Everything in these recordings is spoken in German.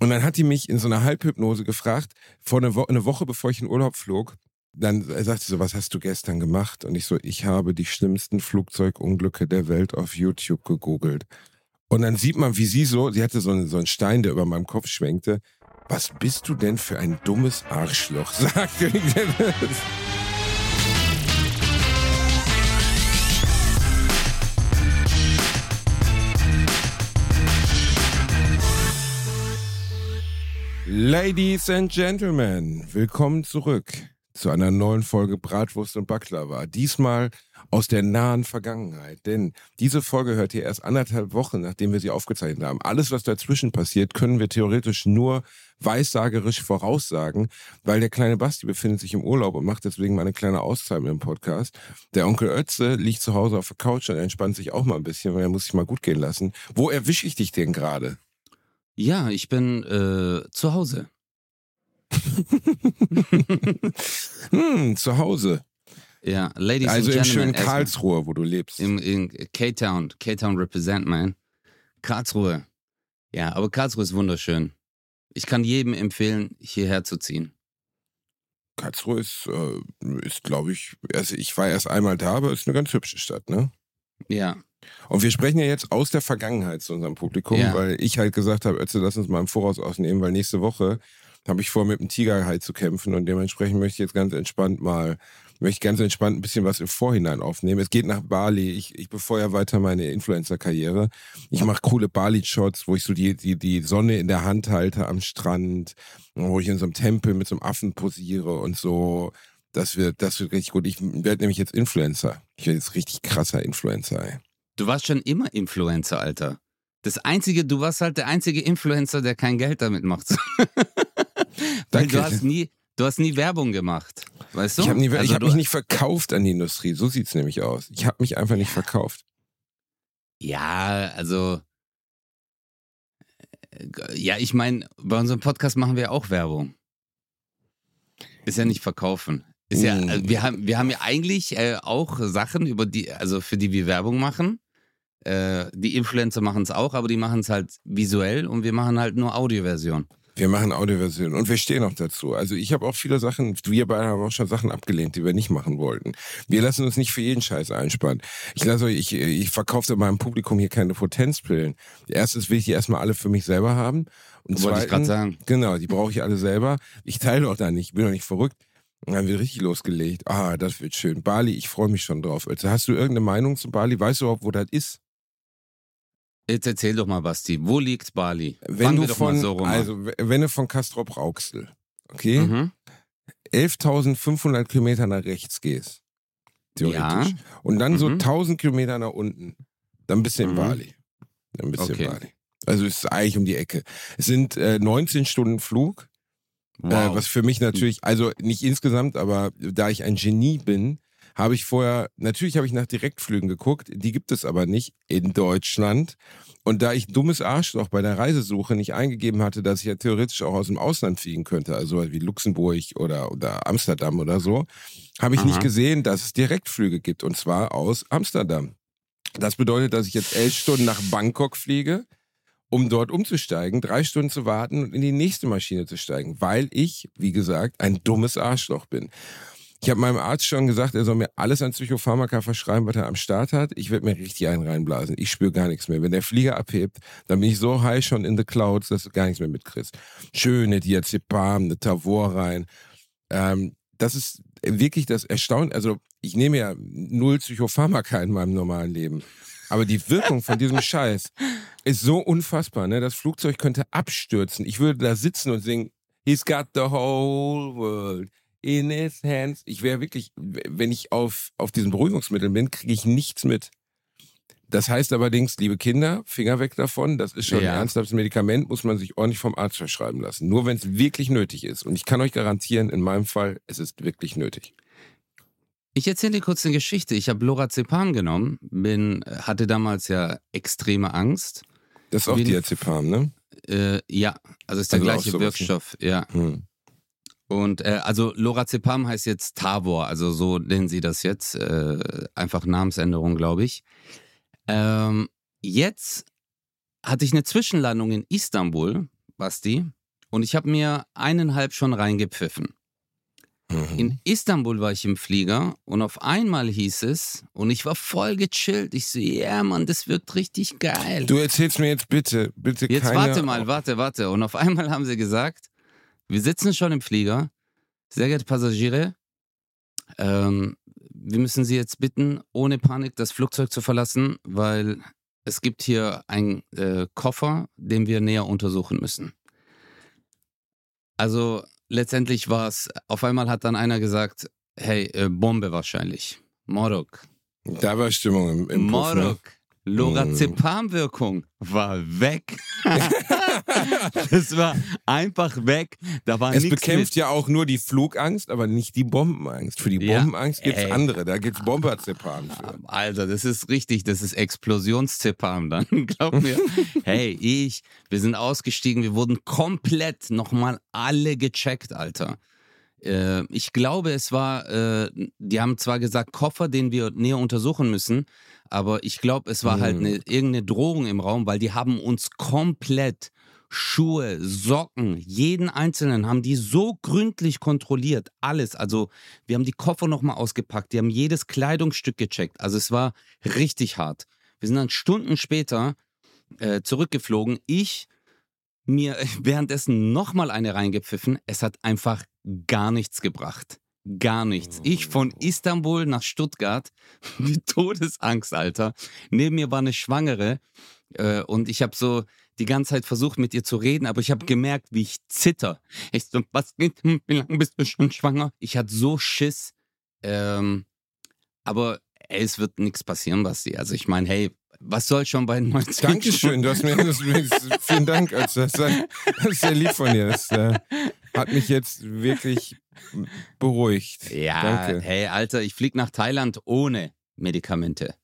Und dann hat die mich in so einer Halbhypnose gefragt, vor eine, Wo eine Woche bevor ich in Urlaub flog, dann sagt sie so, was hast du gestern gemacht? Und ich so, ich habe die schlimmsten Flugzeugunglücke der Welt auf YouTube gegoogelt. Und dann sieht man, wie sie so, sie hatte so einen, so einen Stein, der über meinem Kopf schwenkte. Was bist du denn für ein dummes Arschloch? sagte ich. Ladies and Gentlemen, willkommen zurück zu einer neuen Folge Bratwurst und Baklava. Diesmal aus der nahen Vergangenheit. Denn diese Folge hört ihr erst anderthalb Wochen, nachdem wir sie aufgezeichnet haben. Alles, was dazwischen passiert, können wir theoretisch nur weissagerisch voraussagen, weil der kleine Basti befindet sich im Urlaub und macht deswegen mal eine kleine Auszeit mit dem Podcast. Der Onkel Ötze liegt zu Hause auf der Couch und entspannt sich auch mal ein bisschen, weil er muss sich mal gut gehen lassen. Wo erwische ich dich denn gerade? Ja, ich bin äh, zu Hause. hm, zu Hause. Ja, Ladies also and im Gentlemen. schönen erstmal- Karlsruhe, wo du lebst. Im, in K-Town. K-Town represent, man. Karlsruhe. Ja, aber Karlsruhe ist wunderschön. Ich kann jedem empfehlen, hierher zu ziehen. Karlsruhe ist, äh, ist glaube ich, also ich war erst einmal da, aber ist eine ganz hübsche Stadt, ne? Ja. Und wir sprechen ja jetzt aus der Vergangenheit zu unserem Publikum, Ja. weil ich halt gesagt habe, Ötze, lass uns mal im Voraus ausnehmen, weil nächste Woche habe ich vor, mit dem Tigerhai zu kämpfen und dementsprechend möchte ich jetzt ganz entspannt mal, möchte ganz entspannt ein bisschen was im Vorhinein aufnehmen. Es geht nach Bali. Ich, ich befeuere weiter meine Influencer-Karriere. Ich mache coole Bali-Shots, wo ich so die, die, die Sonne in der Hand halte am Strand, wo ich in so einem Tempel mit so einem Affen posiere und so. Das wird, das wird richtig gut. Ich werde nämlich jetzt Influencer. Ich werde jetzt richtig krasser Influencer, ey. Du warst schon immer Influencer, Alter. Das einzige, du warst halt der einzige Influencer, der kein Geld damit macht. Weil Danke. du hast nie, du hast nie Werbung gemacht. Weißt du? Ich habe Also hab mich nicht verkauft an die Industrie. So sieht's nämlich aus. Ich habe mich einfach nicht verkauft. Ja, also. äh, Ja, ich meine, bei unserem Podcast machen wir auch Werbung. Ist ja nicht verkaufen. Ist ja, Mm. also wir haben, wir haben ja eigentlich äh, auch Sachen, über die, also für die wir Werbung machen. Äh, die Influencer machen es auch, aber die machen es halt visuell und wir machen halt nur Audioversion. Wir machen Audioversion und wir stehen auch dazu. Also ich habe auch viele Sachen, wir beide haben auch schon Sachen abgelehnt, die wir nicht machen wollten. Wir lassen uns nicht für jeden Scheiß einspannen. Ich lasse euch, ich, ich verkaufe meinem Publikum hier keine Potenzpillen. Erstens will ich die erstmal alle für mich selber haben. Und Wollte ich gerade zweitens, sagen. genau, die brauche ich alle selber. Ich teile auch da nicht, ich bin doch nicht verrückt. Und dann wird richtig losgelegt. Ah, das wird schön. Bali, ich freue mich schon drauf. Also hast du irgendeine Meinung zu Bali? Weißt du überhaupt, wo das ist? Jetzt erzähl doch mal, Basti, wo liegt Bali? Wenn Fangen du von, mal so also wenn du von Castrop Rauxel, okay, Mhm. 11.500 Kilometer nach rechts gehst, theoretisch, Ja. und dann so Mhm. 1000 Kilometer nach unten, dann bist du in Mhm. Bali. Dann bist du Okay. in Bali. Also es ist eigentlich um die Ecke. Es sind äh, 19 Stunden Flug, Wow. äh, was für mich natürlich, also nicht insgesamt, aber da ich ein Genie bin, habe ich vorher, natürlich habe ich nach Direktflügen geguckt, die gibt es aber nicht in Deutschland. Und da ich dummes Arschloch bei der Reisesuche nicht eingegeben hatte, dass ich ja theoretisch auch aus dem Ausland fliegen könnte, also wie Luxemburg oder, oder Amsterdam oder so, habe ich Aha. nicht gesehen, dass es Direktflüge gibt und zwar aus Amsterdam. Das bedeutet, dass ich jetzt elf Stunden nach Bangkok fliege, um dort umzusteigen, drei Stunden zu warten und in die nächste Maschine zu steigen, weil ich, wie gesagt, ein dummes Arschloch bin. Ich habe meinem Arzt schon gesagt, er soll mir alles an Psychopharmaka verschreiben, was er am Start hat. Ich werde mir richtig einen reinblasen. Ich spüre gar nichts mehr. Wenn der Flieger abhebt, dann bin ich so high schon in the clouds, dass du gar nichts mehr mitkriegst. Schöne Diazepam, eine Tavor rein. Ähm, das ist wirklich das Erstaunen. Also ich nehme ja null Psychopharmaka in meinem normalen Leben. Aber die Wirkung von diesem Scheiß ist so unfassbar. Ne? Das Flugzeug könnte abstürzen. Ich würde da sitzen und singen, He's got the whole world in his hands. Ich wäre wirklich, wenn ich auf, auf diesen Beruhigungsmitteln bin, kriege ich nichts mit. Das heißt allerdings, liebe Kinder, Finger weg davon. Das ist schon Ja. ein ernsthaftes Medikament, muss man sich ordentlich vom Arzt verschreiben lassen. Nur wenn es wirklich nötig ist. Und ich kann euch garantieren, in meinem Fall, es ist wirklich nötig. Ich erzähle dir kurz eine Geschichte. Ich habe Lorazepam genommen, bin, hatte damals ja extreme Angst. Das ist auch Diazepam, ne? Äh, ja, also ist der Also gleiche sowas, Wirkstoff, ja. Hm. Und äh, also Lorazepam heißt jetzt Tavor, also so nennen sie das jetzt, äh, einfach Namensänderung, glaube ich. Ähm, jetzt hatte ich eine Zwischenlandung in Istanbul, Basti, und ich habe mir eineinhalb schon reingepfiffen. Mhm. In Istanbul war ich im Flieger und auf einmal hieß es, und ich war voll gechillt. Ich so, ja, yeah, Mann, das wirkt richtig geil. Du erzählst mir jetzt bitte, bitte Jetzt keine... warte mal, warte, warte. Und auf einmal haben sie gesagt, wir sitzen schon im Flieger. Sehr geehrte Passagiere, ähm, wir müssen Sie jetzt bitten, ohne Panik das Flugzeug zu verlassen, weil es gibt hier einen äh, Koffer, den wir näher untersuchen müssen. Also letztendlich war es, auf einmal hat dann einer gesagt, hey, äh, Bombe wahrscheinlich. Morok. Da war Stimmung im, im ne? Morok. Lorazepam-Wirkung war weg. das war einfach weg. Da war Es bekämpft mit. ja auch nur die Flugangst, aber nicht die Bombenangst. Für die Ja, Bombenangst gibt's ey. andere, da gibt's Bomberzepam für. Alter, das ist richtig, das ist Explosionszepam dann, glaub mir. hey, ich, wir sind ausgestiegen, wir wurden komplett nochmal alle gecheckt, Alter. Äh, ich glaube, es war, äh, die haben zwar gesagt, Koffer, den wir näher untersuchen müssen, aber ich glaube, es war halt Mhm. eine, irgendeine Drohung im Raum, weil die haben uns komplett Schuhe, Socken, jeden einzelnen haben die so gründlich kontrolliert, alles. Also wir haben die Koffer nochmal ausgepackt, die haben jedes Kleidungsstück gecheckt. Also es war richtig hart. Wir sind dann Stunden später äh, zurückgeflogen. Ich mir währenddessen nochmal eine reingepfiffen. Es hat einfach gar nichts gebracht. Gar nichts. Ich von Istanbul nach Stuttgart mit Todesangst, Alter. Neben mir war eine Schwangere äh, und ich habe so die ganze Zeit versucht mit ihr zu reden, aber ich habe gemerkt, wie ich zitter. Ich so, was geht? Wie lange bist du schon schwanger? Ich hatte so Schiss. Ähm, aber ey, es wird nichts passieren, Basti. Also ich meine, hey, was soll schon bei 90 Dankeschön, du hast mir das, vielen Dank, also das, das ist sehr lieb von dir. Das äh, hat mich jetzt wirklich beruhigt. Ja, Danke. hey, Alter, ich flieg nach Thailand ohne Medikamente.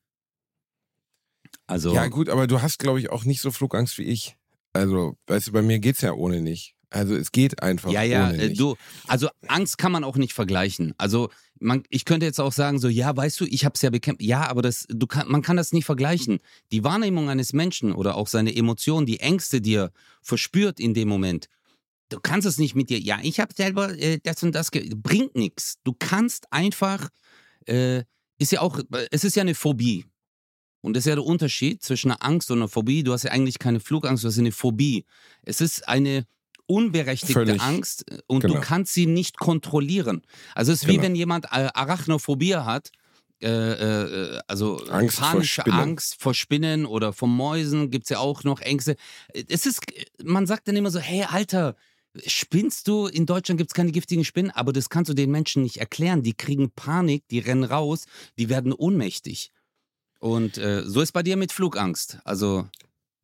Also, Ja, gut, aber du hast, glaube ich, auch nicht so Flugangst wie ich. Also, weißt du, bei mir geht's ja ohne nicht. Also, es geht einfach ja, ja, ohne äh, nicht. du, also Angst kann man auch nicht vergleichen. Also, man, ich könnte jetzt auch sagen, so, ja, weißt du, ich hab's ja bekämpft. Ja, aber das, du kann, man kann das nicht vergleichen. Die Wahrnehmung eines Menschen oder auch seine Emotionen, die Ängste, die er verspürt in dem Moment, du kannst es nicht mit dir, ja, ich habe selber äh, das und das, bringt nichts. Du kannst einfach, äh, ist ja auch, es ist ja eine Phobie. Und das ist ja der Unterschied zwischen einer Angst und einer Phobie. Du hast ja eigentlich keine Flugangst, du hast eine Phobie. Es ist eine unberechtigte Völlig. Angst äh, und du Genau. kannst sie nicht kontrollieren. Also es ist wie Genau. wenn jemand äh, Arachnophobie hat, äh, äh, also Angst vor panische Spinnen. Angst vor Spinnen oder vor Mäusen, gibt es ja auch noch Ängste. Es ist, man sagt dann immer so, hey Alter, spinnst du? In Deutschland gibt es keine giftigen Spinnen, aber das kannst du den Menschen nicht erklären. Die kriegen Panik, die rennen raus, die werden ohnmächtig. Und äh, so ist bei dir mit Flugangst. Also,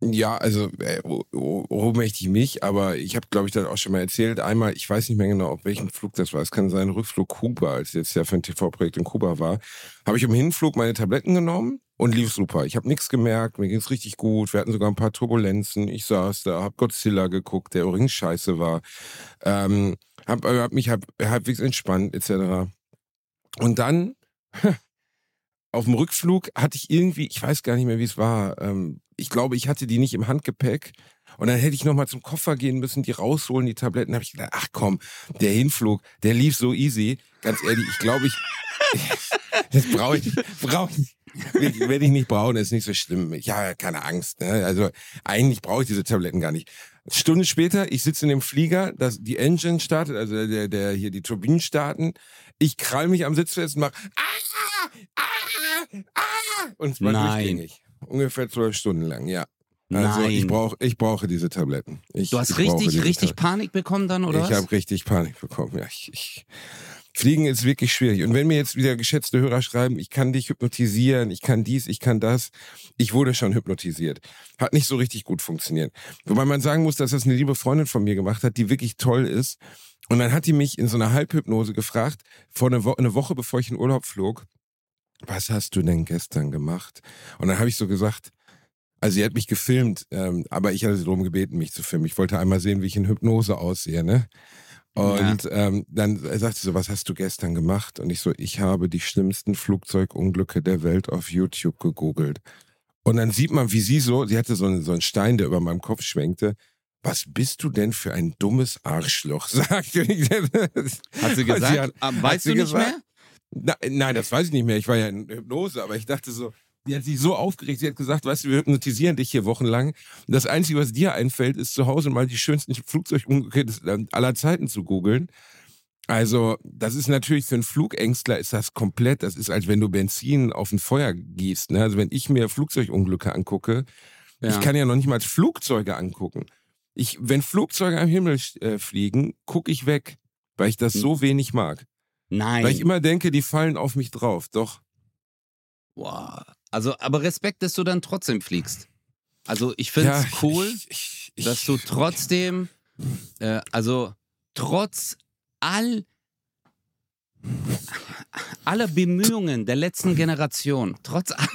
Ja, also äh, oh- oh- ohnmächtig mich, aber ich habe, glaube ich, das auch schon mal erzählt. Einmal, ich weiß nicht mehr genau, auf welchem Flug das war. Es kann sein, Rückflug Kuba, als jetzt ja für ein TV-Projekt in Kuba war. Habe ich im Hinflug meine Tabletten genommen und lief super. Ich habe nichts gemerkt, mir ging's richtig gut. Wir hatten sogar ein paar Turbulenzen. Ich saß da, hab Godzilla geguckt, der übrigens scheiße war. Ähm, hab, äh, hab mich hab, halbwegs entspannt, etc. Und dann auf dem Rückflug hatte ich irgendwie, ich weiß gar nicht mehr, wie es war. Ähm, ich glaube, ich hatte die nicht im Handgepäck. Und dann hätte ich nochmal zum Koffer gehen müssen, die rausholen, die Tabletten. Da habe ich gedacht, ach komm, der Hinflug, der lief so easy. Ganz ehrlich, ich glaube, ich. Das brauche ich, brauche ich. Werde ich nicht brauchen, ist nicht so schlimm. Ich habe keine Angst. Ne? Also eigentlich brauche ich diese Tabletten gar nicht. Stunde später, ich sitze in dem Flieger, das, die Engine startet, also der, der hier die Turbinen starten. Ich krall mich am Sitz fest und mach ah, ah, ah, und es war Nein. durchgängig. Ungefähr zwölf Stunden lang, ja. Also nein. ich brauche ich brauche diese Tabletten. Ich, du hast richtig, richtig Tabletten. Panik bekommen dann, oder Ich habe richtig Panik bekommen. Ja, ich, ich, Fliegen ist wirklich schwierig. Und wenn mir jetzt wieder geschätzte Hörer schreiben, ich kann dich hypnotisieren, ich kann dies, ich kann das, ich wurde schon hypnotisiert. Hat nicht so richtig gut funktioniert. Wobei man sagen muss, dass das eine liebe Freundin von mir gemacht hat, die wirklich toll ist. Und dann hat die mich in so einer Halbhypnose gefragt, vor eine, Wo eine Woche bevor ich in Urlaub flog, was hast du denn gestern gemacht? Und dann habe ich so gesagt, also sie hat mich gefilmt, ähm, aber ich hatte sie darum gebeten, mich zu filmen. Ich wollte einmal sehen, wie ich in Hypnose aussehe, ne? Und ähm, dann sagte sie so, was hast du gestern gemacht? Und ich so, ich habe die schlimmsten Flugzeugunglücke der Welt auf YouTube gegoogelt. Und dann sieht man, wie sie so, sie hatte so einen, so einen Stein, der über meinem Kopf schwenkte, was bist du denn für ein dummes Arschloch, sagte ich. Hat sie gesagt? hat- Ah, hat weißt sie du nicht gesagt? mehr? Na, nein, das weiß ich nicht mehr. Ich war ja in Hypnose, aber ich dachte so, die hat sich so aufgeregt. Sie hat gesagt, weißt du, wir hypnotisieren dich hier wochenlang. Das Einzige, was dir einfällt, ist zu Hause mal die schönsten äh, aller Zeiten zu googeln. Also, das ist natürlich für einen Flugängstler ist das komplett, das ist, als wenn du Benzin auf ein Feuer gießt. Ne? Also, wenn ich mir Flugzeugunglücke angucke, Ja. ich kann ja noch nicht mal Flugzeuge angucken. Ich, wenn Flugzeuge am Himmel äh, fliegen, gucke ich weg, weil ich Hm. das so wenig mag. Nein. Weil ich immer denke, die fallen auf mich drauf. Doch. Wow. Also, aber Respekt, dass du dann trotzdem fliegst. Also, ich finde es cool, Ich, ich, dass du trotzdem, äh, also trotz all aller Bemühungen der letzten Generation, trotz all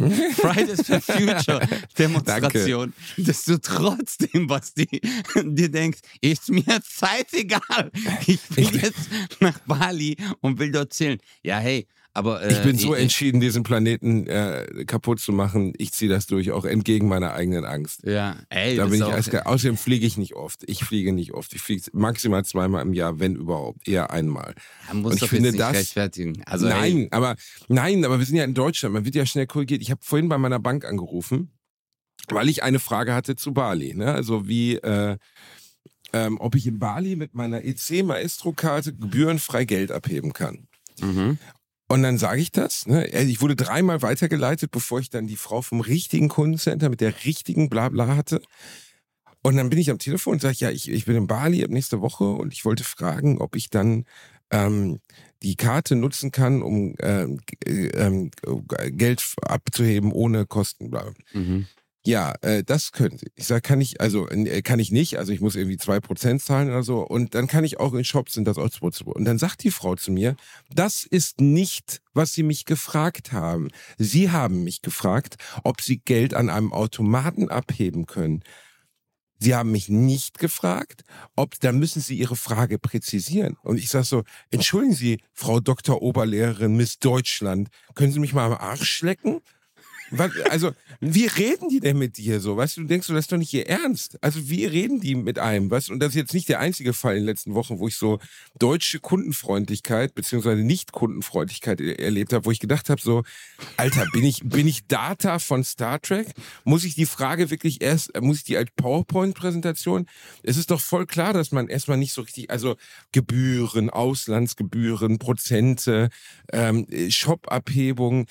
Fridays for Future Demonstration, dass du trotzdem, Basti, dir denkst, ist mir scheißegal. Ich will jetzt nach Bali und will dort chillen. Ja, hey, aber äh, ich bin so ich- entschieden, diesen Planeten äh, kaputt zu machen. Ich ziehe das durch, auch entgegen meiner eigenen Angst. Ja, ey, Da bin ich eiskalt. Außerdem fliege ich nicht oft. Ich fliege nicht oft. Ich fliege maximal zweimal im Jahr, wenn überhaupt. Eher einmal. Man muss Und ich finde das- rechtfertigen. Also, nein, Ey, aber nein, aber wir sind ja in Deutschland. Man wird ja schnell korrigiert. Ich habe vorhin bei meiner Bank angerufen, weil ich eine Frage hatte zu Bali. Ne? Also wie, äh, ähm, ob ich in Bali mit meiner EC Maestro-Karte gebührenfrei Geld abheben kann. mhm. Und dann sage ich das. Ne? Ich wurde dreimal weitergeleitet, bevor ich dann die Frau vom richtigen Kundencenter mit der richtigen Blabla hatte. Und dann bin ich am Telefon und sage, ja, ich, ich bin in Bali ab nächste Woche und ich wollte fragen, ob ich dann ähm, die Karte nutzen kann, um ähm, g- ähm, Geld abzuheben ohne Kosten. Mhm. Ja, äh, das können Sie. Ich sage, kann ich, also äh, kann ich nicht, also ich muss irgendwie zwei Prozent zahlen oder so. Und dann kann ich auch in Shops sind das Prozent. Und dann sagt die Frau zu mir, das ist nicht, was Sie mich gefragt haben. Sie haben mich gefragt, ob Sie Geld an einem Automaten abheben können. Sie haben mich nicht gefragt, ob, dann müssen Sie Ihre Frage präzisieren. Und ich sage so, entschuldigen Sie, Frau Dr. Oberlehrerin Miss Deutschland, können Sie mich mal am Arsch lecken? Was, also, wie reden die denn mit dir so? Weißt du, denkst du, das ist doch nicht ihr Ernst. Also, wie reden die mit einem? Weißt und das ist jetzt nicht der einzige Fall in den letzten Wochen, wo ich so deutsche Kundenfreundlichkeit beziehungsweise Nicht-Kundenfreundlichkeit er- erlebt habe, wo ich gedacht habe, so, Alter, bin ich, bin ich Data von Star Trek? Muss ich die Frage wirklich erst, muss ich die als PowerPoint-Präsentation? Es ist doch voll klar, dass man erstmal nicht so richtig, also Gebühren, Auslandsgebühren, Prozente, ähm, Shop-Abhebung,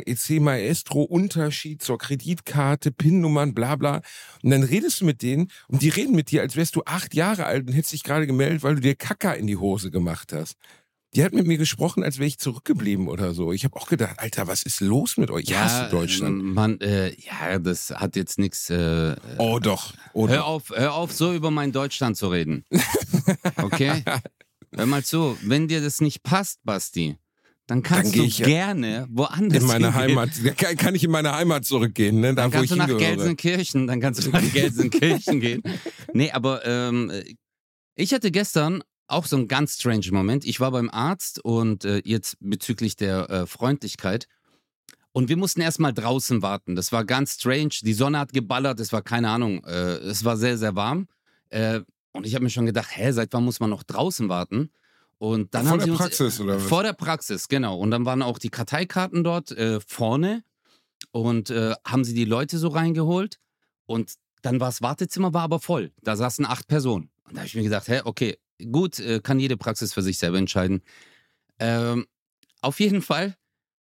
EC Maestro, Unterschied zur Kreditkarte, PIN-Nummern, bla bla. Und dann redest du mit denen und die reden mit dir, als wärst du acht Jahre alt und hättest dich gerade gemeldet, weil du dir Kacker in die Hose gemacht hast. Die hat mit mir gesprochen, als wäre ich zurückgeblieben oder so. Ich habe auch gedacht, Alter, was ist los mit euch? Ich hasse Deutschland. Man, äh, ja, das hat jetzt nichts. Äh, Oh doch. Oh hör doch. auf, hör auf, so über mein Deutschland zu reden. Okay? hör mal zu, wenn dir das nicht passt, Basti, dann kannst Dann du ich gerne woanders In meine hingehen. Heimat. Kann, kann ich in meine Heimat zurückgehen, ne? Da, Dann kannst du nach hingehöre. Gelsenkirchen, dann kannst du nach Gelsenkirchen gehen. Nee, aber ähm, ich hatte gestern auch so einen ganz strange Moment. Ich war beim Arzt und äh, jetzt bezüglich der äh, Freundlichkeit. Und wir mussten erstmal draußen warten. Das war ganz strange. Die Sonne hat geballert, es war keine Ahnung. Äh, es war sehr, sehr warm. Äh, und ich habe mir schon gedacht, hä, seit wann muss man noch draußen warten? Und dann Vor haben der sie uns, Praxis, oder was? Vor der Praxis, genau. Und dann waren auch die Karteikarten dort äh, vorne und äh, haben sie die Leute so reingeholt. Und dann war das Wartezimmer, war aber voll. Da saßen acht Personen. Und da habe ich mir gedacht, hä, okay, gut, äh, kann jede Praxis für sich selber entscheiden. Ähm, auf jeden Fall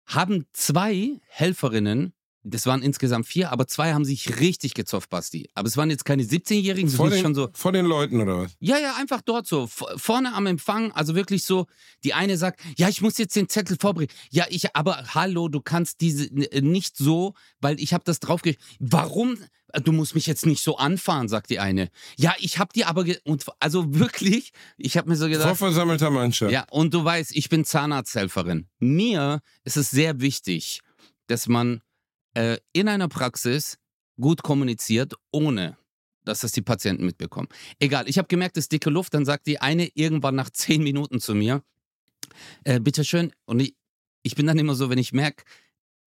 haben zwei Helferinnen, das waren insgesamt vier, aber zwei haben sich richtig gezofft, Basti. Aber es waren jetzt keine 17-Jährigen, vor, sondern schon so, vor den Leuten, oder was? ja, ja, einfach dort so. Vorne am Empfang, also wirklich so, die eine sagt, ja, ich muss jetzt den Zettel vorbringen. Ja, ich, aber hallo, du kannst diese n- nicht so, weil ich habe das draufge... Warum? Du musst mich jetzt nicht so anfahren, sagt die eine. Ja, ich habe dir aber... Und also wirklich, ich habe mir so gedacht... versammelter Mannschaft. Ja, und du weißt, ich bin Zahnarzthelferin. Mir ist es sehr wichtig, dass man äh, in einer Praxis gut kommuniziert, ohne dass das die Patienten mitbekommen. Egal, ich habe gemerkt, es ist dicke Luft. Dann sagt die eine irgendwann nach zehn Minuten zu mir, äh, bitteschön. Und ich, ich bin dann immer so, wenn ich merke,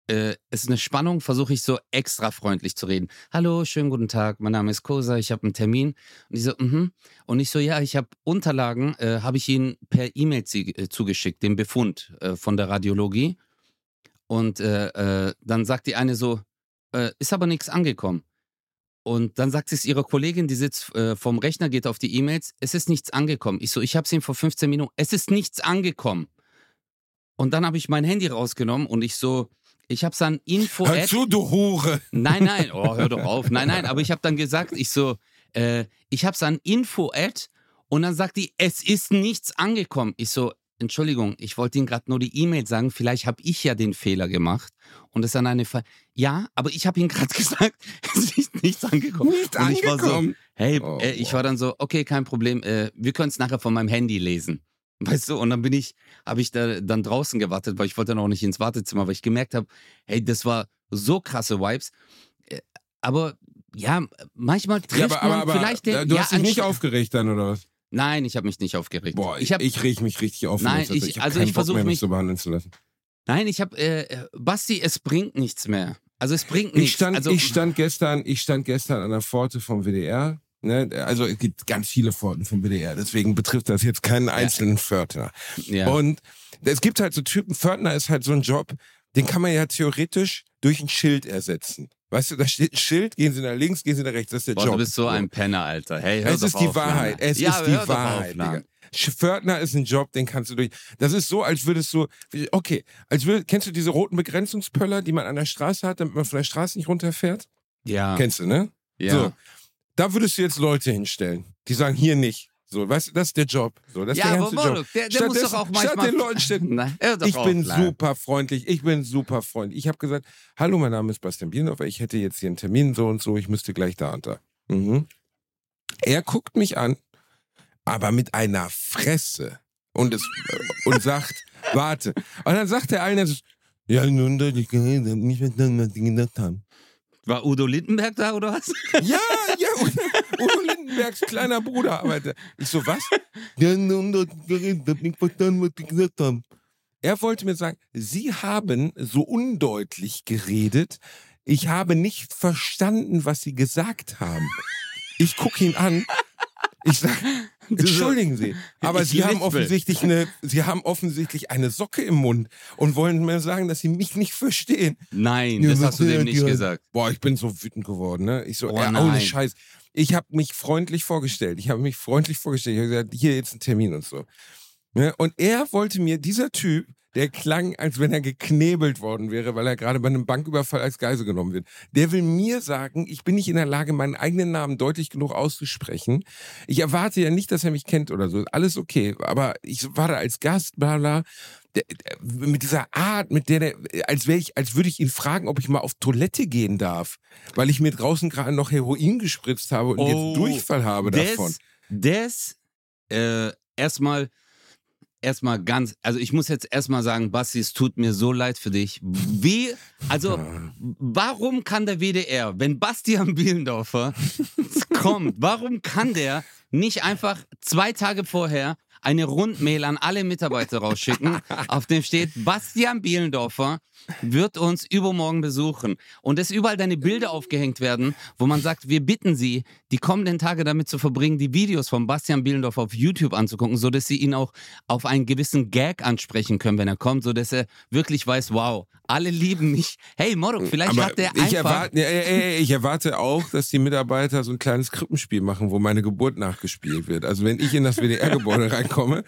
äh, ist eine Spannung, versuche ich so extra freundlich zu reden. Hallo, schönen guten Tag, mein Name ist Kosa, ich habe einen Termin. Und ich so, mhm. Und ich so, ja, ich habe Unterlagen, äh, habe ich Ihnen per E-Mail äh, zugeschickt, den Befund äh, von der Radiologie. Und äh, äh, dann sagt die eine so, ist aber nichts angekommen. Und dann sagt es ihre Kollegin, die sitzt äh, vom Rechner, geht auf die E-Mails, es ist nichts angekommen. Ich so, ich habe es ihm vor 15 Minuten, es ist nichts angekommen. Und dann habe ich mein Handy rausgenommen und ich so, ich habe es an Info. Hör zu, du Hure. Nein, nein, oh, hör doch auf. Nein, nein, aber ich habe dann gesagt, ich so, äh, ich habe es an Info Ad und dann sagt die, es ist nichts angekommen. Ich so, Entschuldigung, ich wollte Ihnen gerade nur die E-Mail sagen, vielleicht habe ich ja den Fehler gemacht und es an eine Fall. Ja, aber ich habe Ihnen gerade gesagt, es ist nichts angekommen. Nicht angekommen. ich war so, hey, Oh, äh, ich war dann so, okay, kein Problem, äh, wir können es nachher von meinem Handy lesen. Weißt du, und dann bin ich, habe ich da dann draußen gewartet, weil ich wollte noch nicht ins Wartezimmer, weil ich gemerkt habe, hey, das war so krasse Vibes. Äh, Aber ja, manchmal trifft Ja, aber, aber, man aber vielleicht den. äh, du ja, hast dich nicht aufgeregt dann, oder was? Nein, ich habe mich nicht aufgeregt. Boah, ich, habe ich reg mich richtig auf. Nein, ich- ich hab also ich Bock versuch mehr, mich so behandeln zu lassen. Nein, ich habe, äh, äh, Basti, es bringt nichts mehr. Also es bringt Ich nichts. stand, also, ich stand gestern, ich stand gestern an der Pforte vom WDR. Ne? Also es gibt ganz viele Pforten vom WDR, deswegen betrifft das jetzt keinen einzelnen Pförtner. ja. Und es gibt halt so Typen, Pförtner ist halt so ein Job, den kann man ja theoretisch durch ein Schild ersetzen. Weißt du, da steht ein Schild, gehen Sie nach links, gehen Sie nach rechts, das ist der Boah, Job. du bist so ein Penner, Alter. Hey, hör Es doch ist die auf, Wahrheit. Lange. Es ja, ist die Wahrheit, Auf. Pförtner ist ein Job, den kannst du durch. Das ist so, als würdest du. Okay, als würd, kennst du diese roten Begrenzungspöller, die man an der Straße hat, damit man von der Straße nicht runterfährt? Ja, Kennst du, ne? ja. So. Da würdest du jetzt Leute hinstellen, die sagen, hier nicht. So, weißt du, das ist der Job. So, das ist ja, der aber ganze Job. Der, der muss doch auch Stattdessen- statt manchmal... den Leuten stellen, Nein, ich bin Lange. super freundlich, ich bin super freundlich. Ich habe gesagt, hallo, mein Name ist Bastian Bielendorfer, ich hätte jetzt hier einen Termin so und so, ich müsste gleich da und da. Mhm. Er guckt mich an, aber mit einer Fresse und, es, und sagt, warte. Und dann sagt der eine, ja, nun, ich nicht miteinander gedacht haben. War Udo Lindenberg da oder was? Ja, ja, Udo Lindenbergs kleiner Bruder arbeitet. Ich so, was? Ja, nun, da, ich hab nicht verstanden, was die gesagt haben. Er wollte mir sagen, Sie haben so undeutlich geredet. Ich habe nicht verstanden, was Sie gesagt haben. Ich gucke ihn an. Ich sage, entschuldigen Sie, aber Ich Sie haben offensichtlich eine, Sie haben offensichtlich eine Socke im Mund und wollen mir sagen, dass Sie mich nicht verstehen. Nein, Ja, das hast du dem nicht gesagt. Boah, ich bin so wütend geworden, ne? Ich so, Oh, ja, nein. ohne Scheiß. Ich habe mich freundlich vorgestellt. Ich habe mich freundlich vorgestellt. Ich habe gesagt, hier jetzt ein Termin und so. Ne? Und er wollte mir, dieser Typ, der klang, als wenn er geknebelt worden wäre, weil er gerade bei einem Banküberfall als Geisel genommen wird. Der will mir sagen, ich bin nicht in der Lage, meinen eigenen Namen deutlich genug auszusprechen. Ich erwarte ja nicht, dass er mich kennt oder so. Alles okay. Aber ich war da als Gast, bla bla. Mit dieser Art, mit der, der als wäre ich, als würde ich ihn fragen, ob ich mal auf Toilette gehen darf, weil ich mir draußen gerade noch Heroin gespritzt habe und Oh, jetzt Durchfall habe davon. Das, das äh, erstmal, erstmal ganz, also ich muss jetzt erstmal sagen, Basti, es tut mir so leid für dich. Wie, also, warum kann der WDR, wenn Bastian Bielendorfer kommt, warum kann der nicht einfach zwei Tage vorher eine Rundmail an alle Mitarbeiter rausschicken, auf dem steht, Bastian Bielendorfer wird uns übermorgen besuchen. Und dass überall deine Bilder aufgehängt werden, wo man sagt, wir bitten Sie, die kommenden Tage damit zu verbringen, die Videos von Bastian Bielendorfer auf YouTube anzugucken, sodass Sie ihn auch auf einen gewissen Gag ansprechen können, wenn er kommt, sodass er wirklich weiß, wow, alle lieben mich. Hey, Morok, vielleicht Aber hat der ich, einfach... erwarte, ja, ja, ja, ich erwarte auch, dass die Mitarbeiter so ein kleines Krippenspiel machen, wo meine Geburt nachgespielt wird. Also wenn ich in das WDR-Gebäude reinkomme,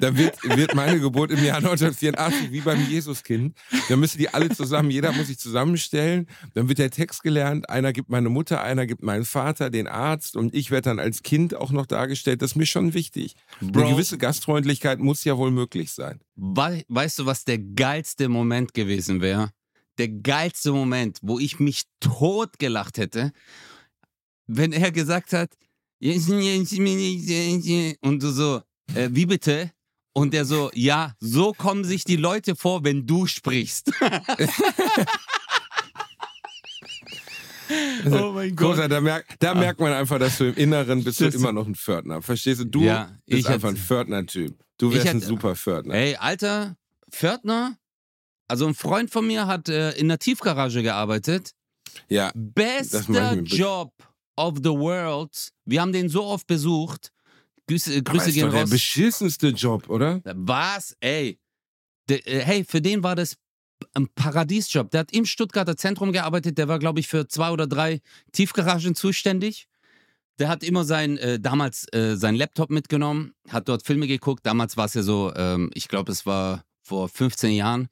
dann wird, wird meine Geburt im Jahr 1984 wie beim Jesuskind. Dann müssen die alle zusammen, jeder muss sich zusammenstellen. Dann wird der Text gelernt. Einer gibt meine Mutter, einer gibt meinen Vater, den Arzt und ich werde dann als Kind auch noch dargestellt. Das ist mir schon wichtig. Bro. Eine gewisse Gastfreundlichkeit muss ja wohl möglich sein. Wei- weißt du, was der geilste Moment gewesen wäre? Der geilste Moment, wo ich mich totgelacht hätte, wenn er gesagt hat, und du so, äh, wie bitte? Und der so, ja, so kommen sich die Leute vor, wenn du sprichst. oh mein Kosa, da, merk, da merkt man einfach, dass du im Inneren bist du Das- immer noch ein Pförtner. Verstehst du? Du Ja, bist ich einfach ein hätte- Pförtner-Typ. Du Ich wärst ein hätte- super Pförtner. Ey, Alter, Pförtner, Also ein Freund von mir hat äh, in der Tiefgarage gearbeitet. Ja. Bester Job of the world. Wir haben den so oft besucht. Grüße, äh, Grüße gehen raus. Der beschissenste Job, oder? Was? Ey. De, äh, hey, für den war das ein Paradiesjob. Der hat im Stuttgarter Zentrum gearbeitet. Der war, glaube ich, für zwei oder drei Tiefgaragen zuständig. Der hat immer sein, äh, damals äh, sein Laptop mitgenommen, hat dort Filme geguckt. Damals war es ja so, ähm, ich glaube, es war vor 15 Jahren,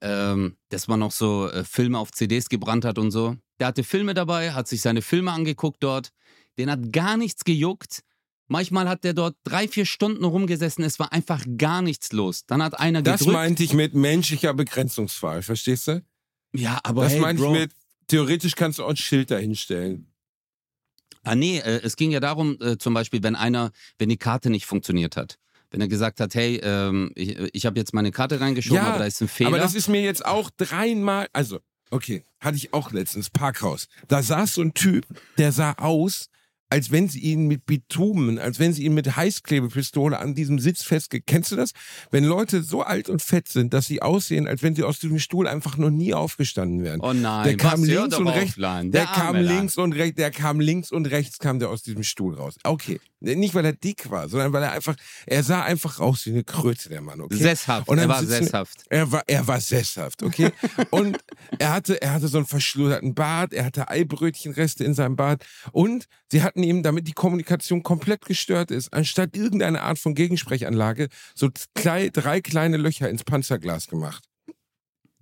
ähm, dass man noch so äh, Filme auf CDs gebrannt hat und so. Der hatte Filme dabei, hat sich seine Filme angeguckt dort. Den hat gar nichts gejuckt. Manchmal hat der dort drei, vier Stunden rumgesessen, es war einfach gar nichts los. Dann hat einer das gedrückt. Das meinte ich mit menschlicher Begrenzungsfall, verstehst du? Ja, aber Das hey, meinte Bro. ich mit, theoretisch kannst du auch ein Schild dahinstellen. Ah nee, äh, es ging ja darum, äh, zum Beispiel, wenn einer, wenn die Karte nicht funktioniert hat. Wenn er gesagt hat, hey, ähm, ich, ich habe jetzt meine Karte reingeschoben, Ja, aber da ist ein Fehler. Aber das ist mir jetzt auch dreimal, also, okay, hatte ich auch letztens, Parkhaus. Da saß so ein Typ, der sah aus, als wenn sie ihn mit Bitumen, als wenn sie ihn mit Heißklebepistole an diesem Sitz festge... Kennst du das? Wenn Leute so alt und fett sind, dass sie aussehen, als wenn sie aus diesem Stuhl einfach noch nie aufgestanden wären. oh nein, der kam was, hör links und rechts. Der, Der kam links und rechts, der kam links und rechts, kam der aus diesem Stuhl raus. Okay. Nicht, weil er dick war, sondern weil er einfach, er sah einfach raus wie eine Kröte, der Mann, okay? Sesshaft, er war sesshaft. Er war, er war sesshaft, okay? Und er hatte, er hatte so einen verschludderten Bart, er hatte Eibrötchenreste in seinem Bart und sie hatten ihm, damit die Kommunikation komplett gestört ist, anstatt irgendeine Art von Gegensprechanlage, so drei kleine Löcher ins Panzerglas gemacht.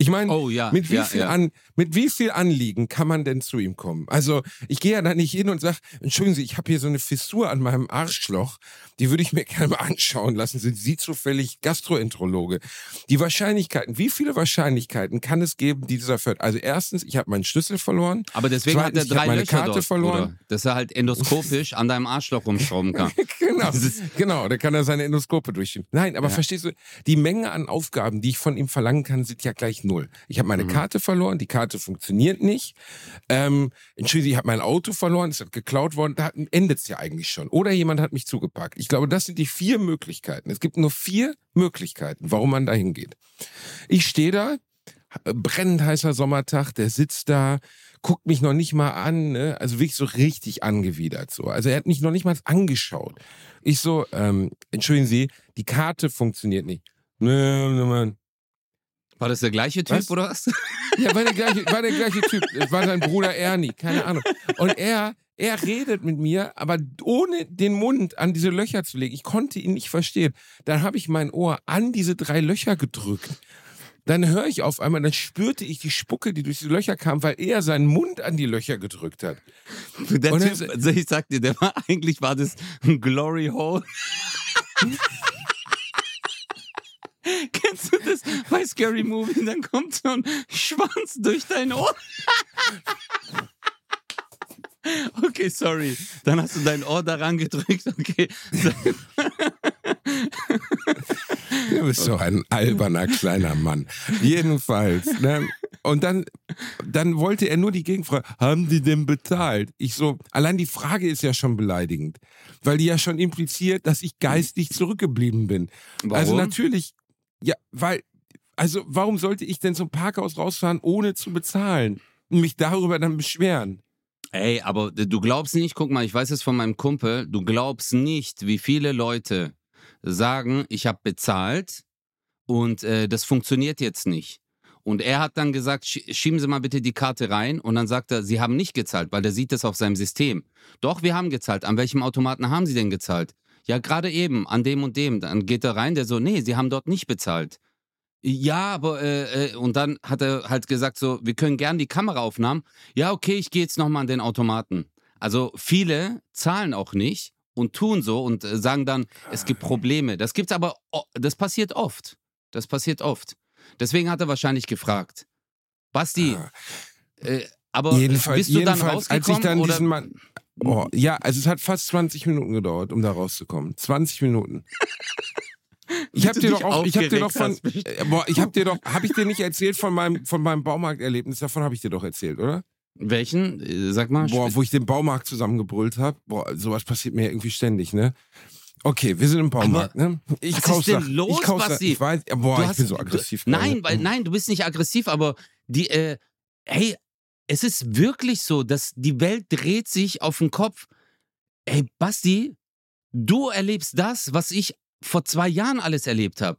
Ich meine, Oh ja, mit wie, ja, viel ja. An, mit wie viel Anliegen kann man denn zu ihm kommen? Also, ich gehe ja da nicht hin und sage, entschuldigen Sie, ich habe hier so eine Fissur an meinem Arschloch, die würde ich mir gerne mal anschauen lassen. Sind Sie zufällig Gastroenterologe? Die Wahrscheinlichkeiten, wie viele Wahrscheinlichkeiten kann es geben, die dieser Fürth? Also, erstens, ich habe meinen Schlüssel verloren. Aber deswegen Zweitens, hat er drei meine Löcher Karte dort, verloren. Bruder. Dass er halt endoskopisch an deinem Arschloch rumschrauben kann. Genau, genau, da kann er seine Endoskope durchschieben. Nein, aber verstehst du, die Menge an Aufgaben, die ich von ihm verlangen kann, sind ja gleich null. Ich habe meine Mhm. Karte verloren, die Karte funktioniert nicht. Ähm, Entschuldigung, ich habe mein Auto verloren, es hat geklaut worden, da endet es ja eigentlich schon. Oder jemand hat mich zugepackt. Ich glaube, das sind die vier Möglichkeiten. Es gibt nur vier Möglichkeiten, warum man da hingeht. Ich stehe da, brennend heißer Sommertag, der sitzt da, guckt mich noch nicht mal an, ne? also wirklich so richtig angewidert so. Also er hat mich noch nicht mal angeschaut. Ich so, ähm, entschuldigen Sie, die Karte funktioniert nicht. Nö, nö. War das der gleiche Typ Was? oder was? Ja, war der gleiche, war der gleiche Typ. Es war sein Bruder Ernie, keine Ahnung. Und er, er redet mit mir, aber ohne den Mund an diese Löcher zu legen. Ich konnte ihn nicht verstehen. Dann habe ich mein Ohr an diese drei Löcher gedrückt. Dann höre ich auf einmal, dann spürte ich die Spucke, die durch die Löcher kam, weil er seinen Mund an die Löcher gedrückt hat. Der Und Typ, also ich sag dir, der war eigentlich war das ein Glory Hole. Das bei Scary Movie? Dann kommt so ein Schwanz durch dein Ohr. Okay, sorry. Dann hast du dein Ohr daran gedrückt. Okay. Du bist so ein alberner kleiner Mann. Jedenfalls. Ne? Und dann, dann wollte er nur die Gegenfrage, haben die denn bezahlt? Ich so, allein die Frage ist ja schon beleidigend, weil die ja schon impliziert, dass ich geistig zurückgeblieben bin. Warum? Also natürlich, ja, weil, also warum sollte ich denn zum Parkhaus rausfahren, ohne zu bezahlen? Und mich darüber dann beschweren? Ey, aber du glaubst nicht, guck mal, ich weiß es von meinem Kumpel, du glaubst nicht, wie viele Leute sagen, ich habe bezahlt und äh, das funktioniert jetzt nicht. Und er hat dann gesagt, "Sch- schieben Sie mal bitte die Karte rein. Und dann sagt er, Sie haben nicht gezahlt, weil der sieht das auf seinem System. Doch, wir haben gezahlt. An welchem Automaten haben Sie denn gezahlt? Ja, gerade eben, an dem und dem. Dann geht er rein, der so, nee, Sie haben dort nicht bezahlt. Ja, aber, äh, äh, und dann hat er halt gesagt so, wir können gern die Kameraaufnahmen. Ja, okay, ich gehe jetzt nochmal an den Automaten. Also viele zahlen auch nicht und tun so und äh, sagen dann, es gibt Probleme. Das gibt's aber, das passiert oft. Das passiert oft. Deswegen hat er wahrscheinlich gefragt. Basti, Ah. äh, aber jedenfalls, bist du dann jedenfalls, rausgekommen? als ich dann diesen Mann. Oh, ja, also es hat fast 20 Minuten gedauert, um da rauszukommen. 20 Minuten. Ich habe du dir doch auch, ich habe dir doch von, äh, boah, ich habe dir doch, habe ich dir nicht erzählt von meinem, von meinem Baumarkterlebnis? Davon habe ich dir doch erzählt, oder? Welchen? Äh, Sag mal. Boah, wo ich den Baumarkt zusammengebrüllt habe. Boah, sowas passiert mir ja irgendwie ständig, ne? Okay, wir sind im Baumarkt, ne? Ich was ist denn Sachen. los, ich. Basti? Ich weiß, boah, Du ich hast- bin so du- aggressiv. Nein, gerade. weil, nein, du bist nicht aggressiv, aber die, äh, hey, es ist wirklich so, dass die Welt dreht sich auf den Kopf. Ey, Basti, du erlebst das, was ich vor zwei Jahren alles erlebt habe.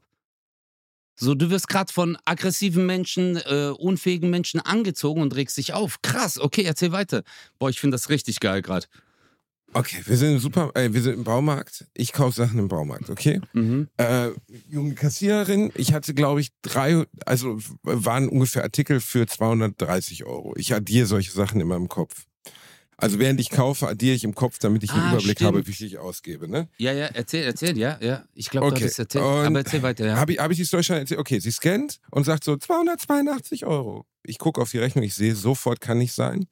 So, du wirst gerade von aggressiven Menschen, äh, unfähigen Menschen angezogen und regst dich auf. Krass, okay, erzähl weiter. Boah, ich finde das richtig geil gerade. Okay, wir sind im Super, äh, wir sind im Baumarkt. Ich kaufe Sachen im Baumarkt, okay? Mhm. Äh, junge Kassiererin, ich hatte, glaube ich, drei, also waren ungefähr Artikel für 230 Euro. Ich addiere solche Sachen in meinem Kopf. Also während ich kaufe, addiere ich im Kopf, damit ich einen Ah, Überblick stimmt. habe, wie viel ich ausgebe. Ne? Ja, ja, erzähl, erzähl, ja, ja. Ich glaube, du Okay, hattest erzählt. und Aber erzähl weiter, ja. Habe ich, hab ich die Story schon erzählt? Okay, sie scannt und sagt so 282 Euro. Ich gucke auf die Rechnung, ich sehe sofort, kann nicht sein.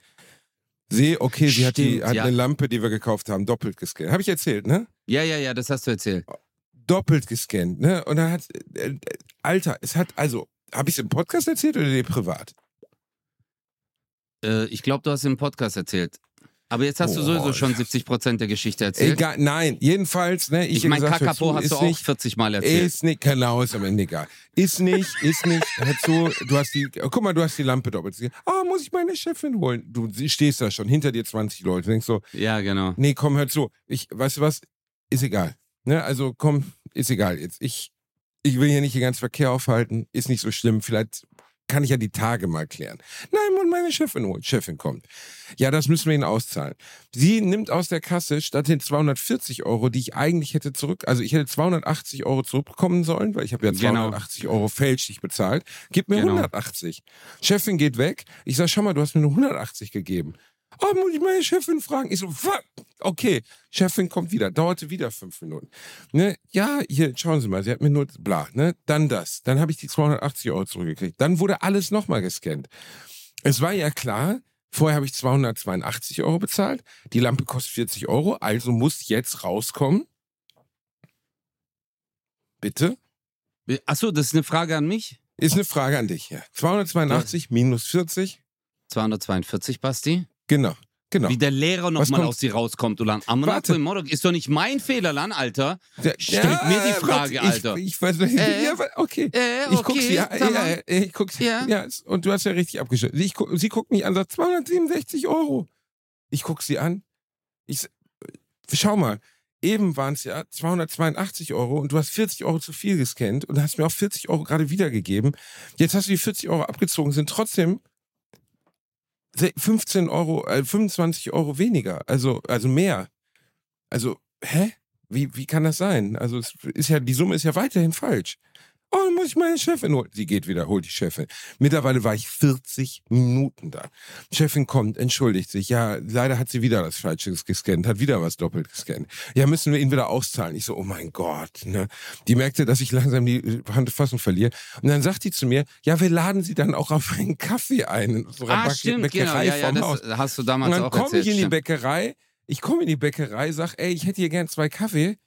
Sehe, okay, sie hat, die, hat ja. eine Lampe, die wir gekauft haben, doppelt gescannt. Habe ich erzählt, ne? Ja, ja, ja, das hast du erzählt. doppelt gescannt, ne? Und dann hat, äh, Alter, es hat, also, habe ich es im Podcast erzählt oder dir privat? Äh, ich glaube, du hast im Podcast erzählt. Aber jetzt hast du Boah, sowieso schon ja. 70 Prozent der Geschichte erzählt. Egal, nein, jedenfalls, ne? Ich, Ich meine, Kakapo hast du auch nicht, 40 Mal erzählt. Ist nicht, genau, ist am Ende egal. Ist nicht, ist nicht, hör zu, du hast die, guck mal, du hast die Lampe doppelt. Ah, muss ich meine Chefin holen? Du stehst da schon, hinter dir 20 Leute, denkst so, ja, genau. nee, komm, hör zu, ich, weißt du was, ist egal. Ne? Also komm, ist egal jetzt. Ich, ich will hier nicht den ganzen Verkehr aufhalten, ist nicht so schlimm, vielleicht kann ich ja die Tage mal klären. Nein, und meine Chefin Chefin kommt. Ja, das müssen wir Ihnen auszahlen. Sie nimmt aus der Kasse statt den 240 Euro, die ich eigentlich hätte zurück, also ich hätte 280 Euro zurückbekommen sollen, weil ich habe ja Genau. 280 Euro fälschlich bezahlt. Gib mir Genau. 180. Chefin geht weg. Ich sag, schau mal, du hast mir nur 180 gegeben. Oh, muss ich meine Chefin fragen? Ich so, fuck. Okay, Chefin kommt wieder. Dauerte wieder fünf Minuten. Ne? Ja, hier, schauen Sie mal, sie hat mir nur bla, ne? Dann das. Dann habe ich die 280 Euro zurückgekriegt. Dann wurde alles nochmal gescannt. Es war ja klar, vorher habe ich 282 Euro bezahlt. Die Lampe kostet 40 Euro, also muss jetzt rauskommen. Bitte? Achso, das ist eine Frage an mich. Ist eine Frage an dich. Ja. 282 minus 40. 242, Basti. Genau, genau. Wie der Lehrer nochmal aus dir rauskommt, Ulan. Am Warte. im Mordok ist doch nicht mein Fehler, Lan, Alter. Stellt mir die Frage, warte, Alter. Ich, ich weiß nicht. Äh? ja, okay. Äh, Ich guck sie, ja, ja, ja, ich guck sie, Ja. ja. und du hast ja richtig abgeschnitten. Sie, ich sie guckt mich an, sagt 267 Euro. Ich guck sie an. Ich, schau mal, eben waren es ja 282 Euro und du hast 40 Euro zu viel gescannt und hast mir auch 40 Euro gerade wiedergegeben. Jetzt hast du die 40 Euro abgezogen, sind trotzdem 15 Euro, äh, 25 Euro weniger, also, also mehr. Also, hä? Wie, wie kann das sein? Also, es ist ja, die Summe ist ja weiterhin falsch. Oh, dann muss ich meine Chefin holen. Sie geht wieder, holt die Chefin. Mittlerweile war ich 40 Minuten da. Chefin kommt, entschuldigt sich. Ja, leider hat sie wieder das Falsche gescannt, hat wieder was doppelt gescannt. Ja, müssen wir ihn wieder auszahlen. Ich so, oh mein Gott. Ne? Die merkte, dass ich langsam die Handfassung verliere. Und dann sagt die zu mir, ja, wir laden sie dann auch auf einen Kaffee ein. In unserer Ah, Back- stimmt, genau. Bäckerei Ja, ja, Haus. das hast du Und damals dann auch komme ich in die stimmt. Bäckerei, ich komme in die Bäckerei, sag, ey, ich hätte hier gern zwei Kaffee.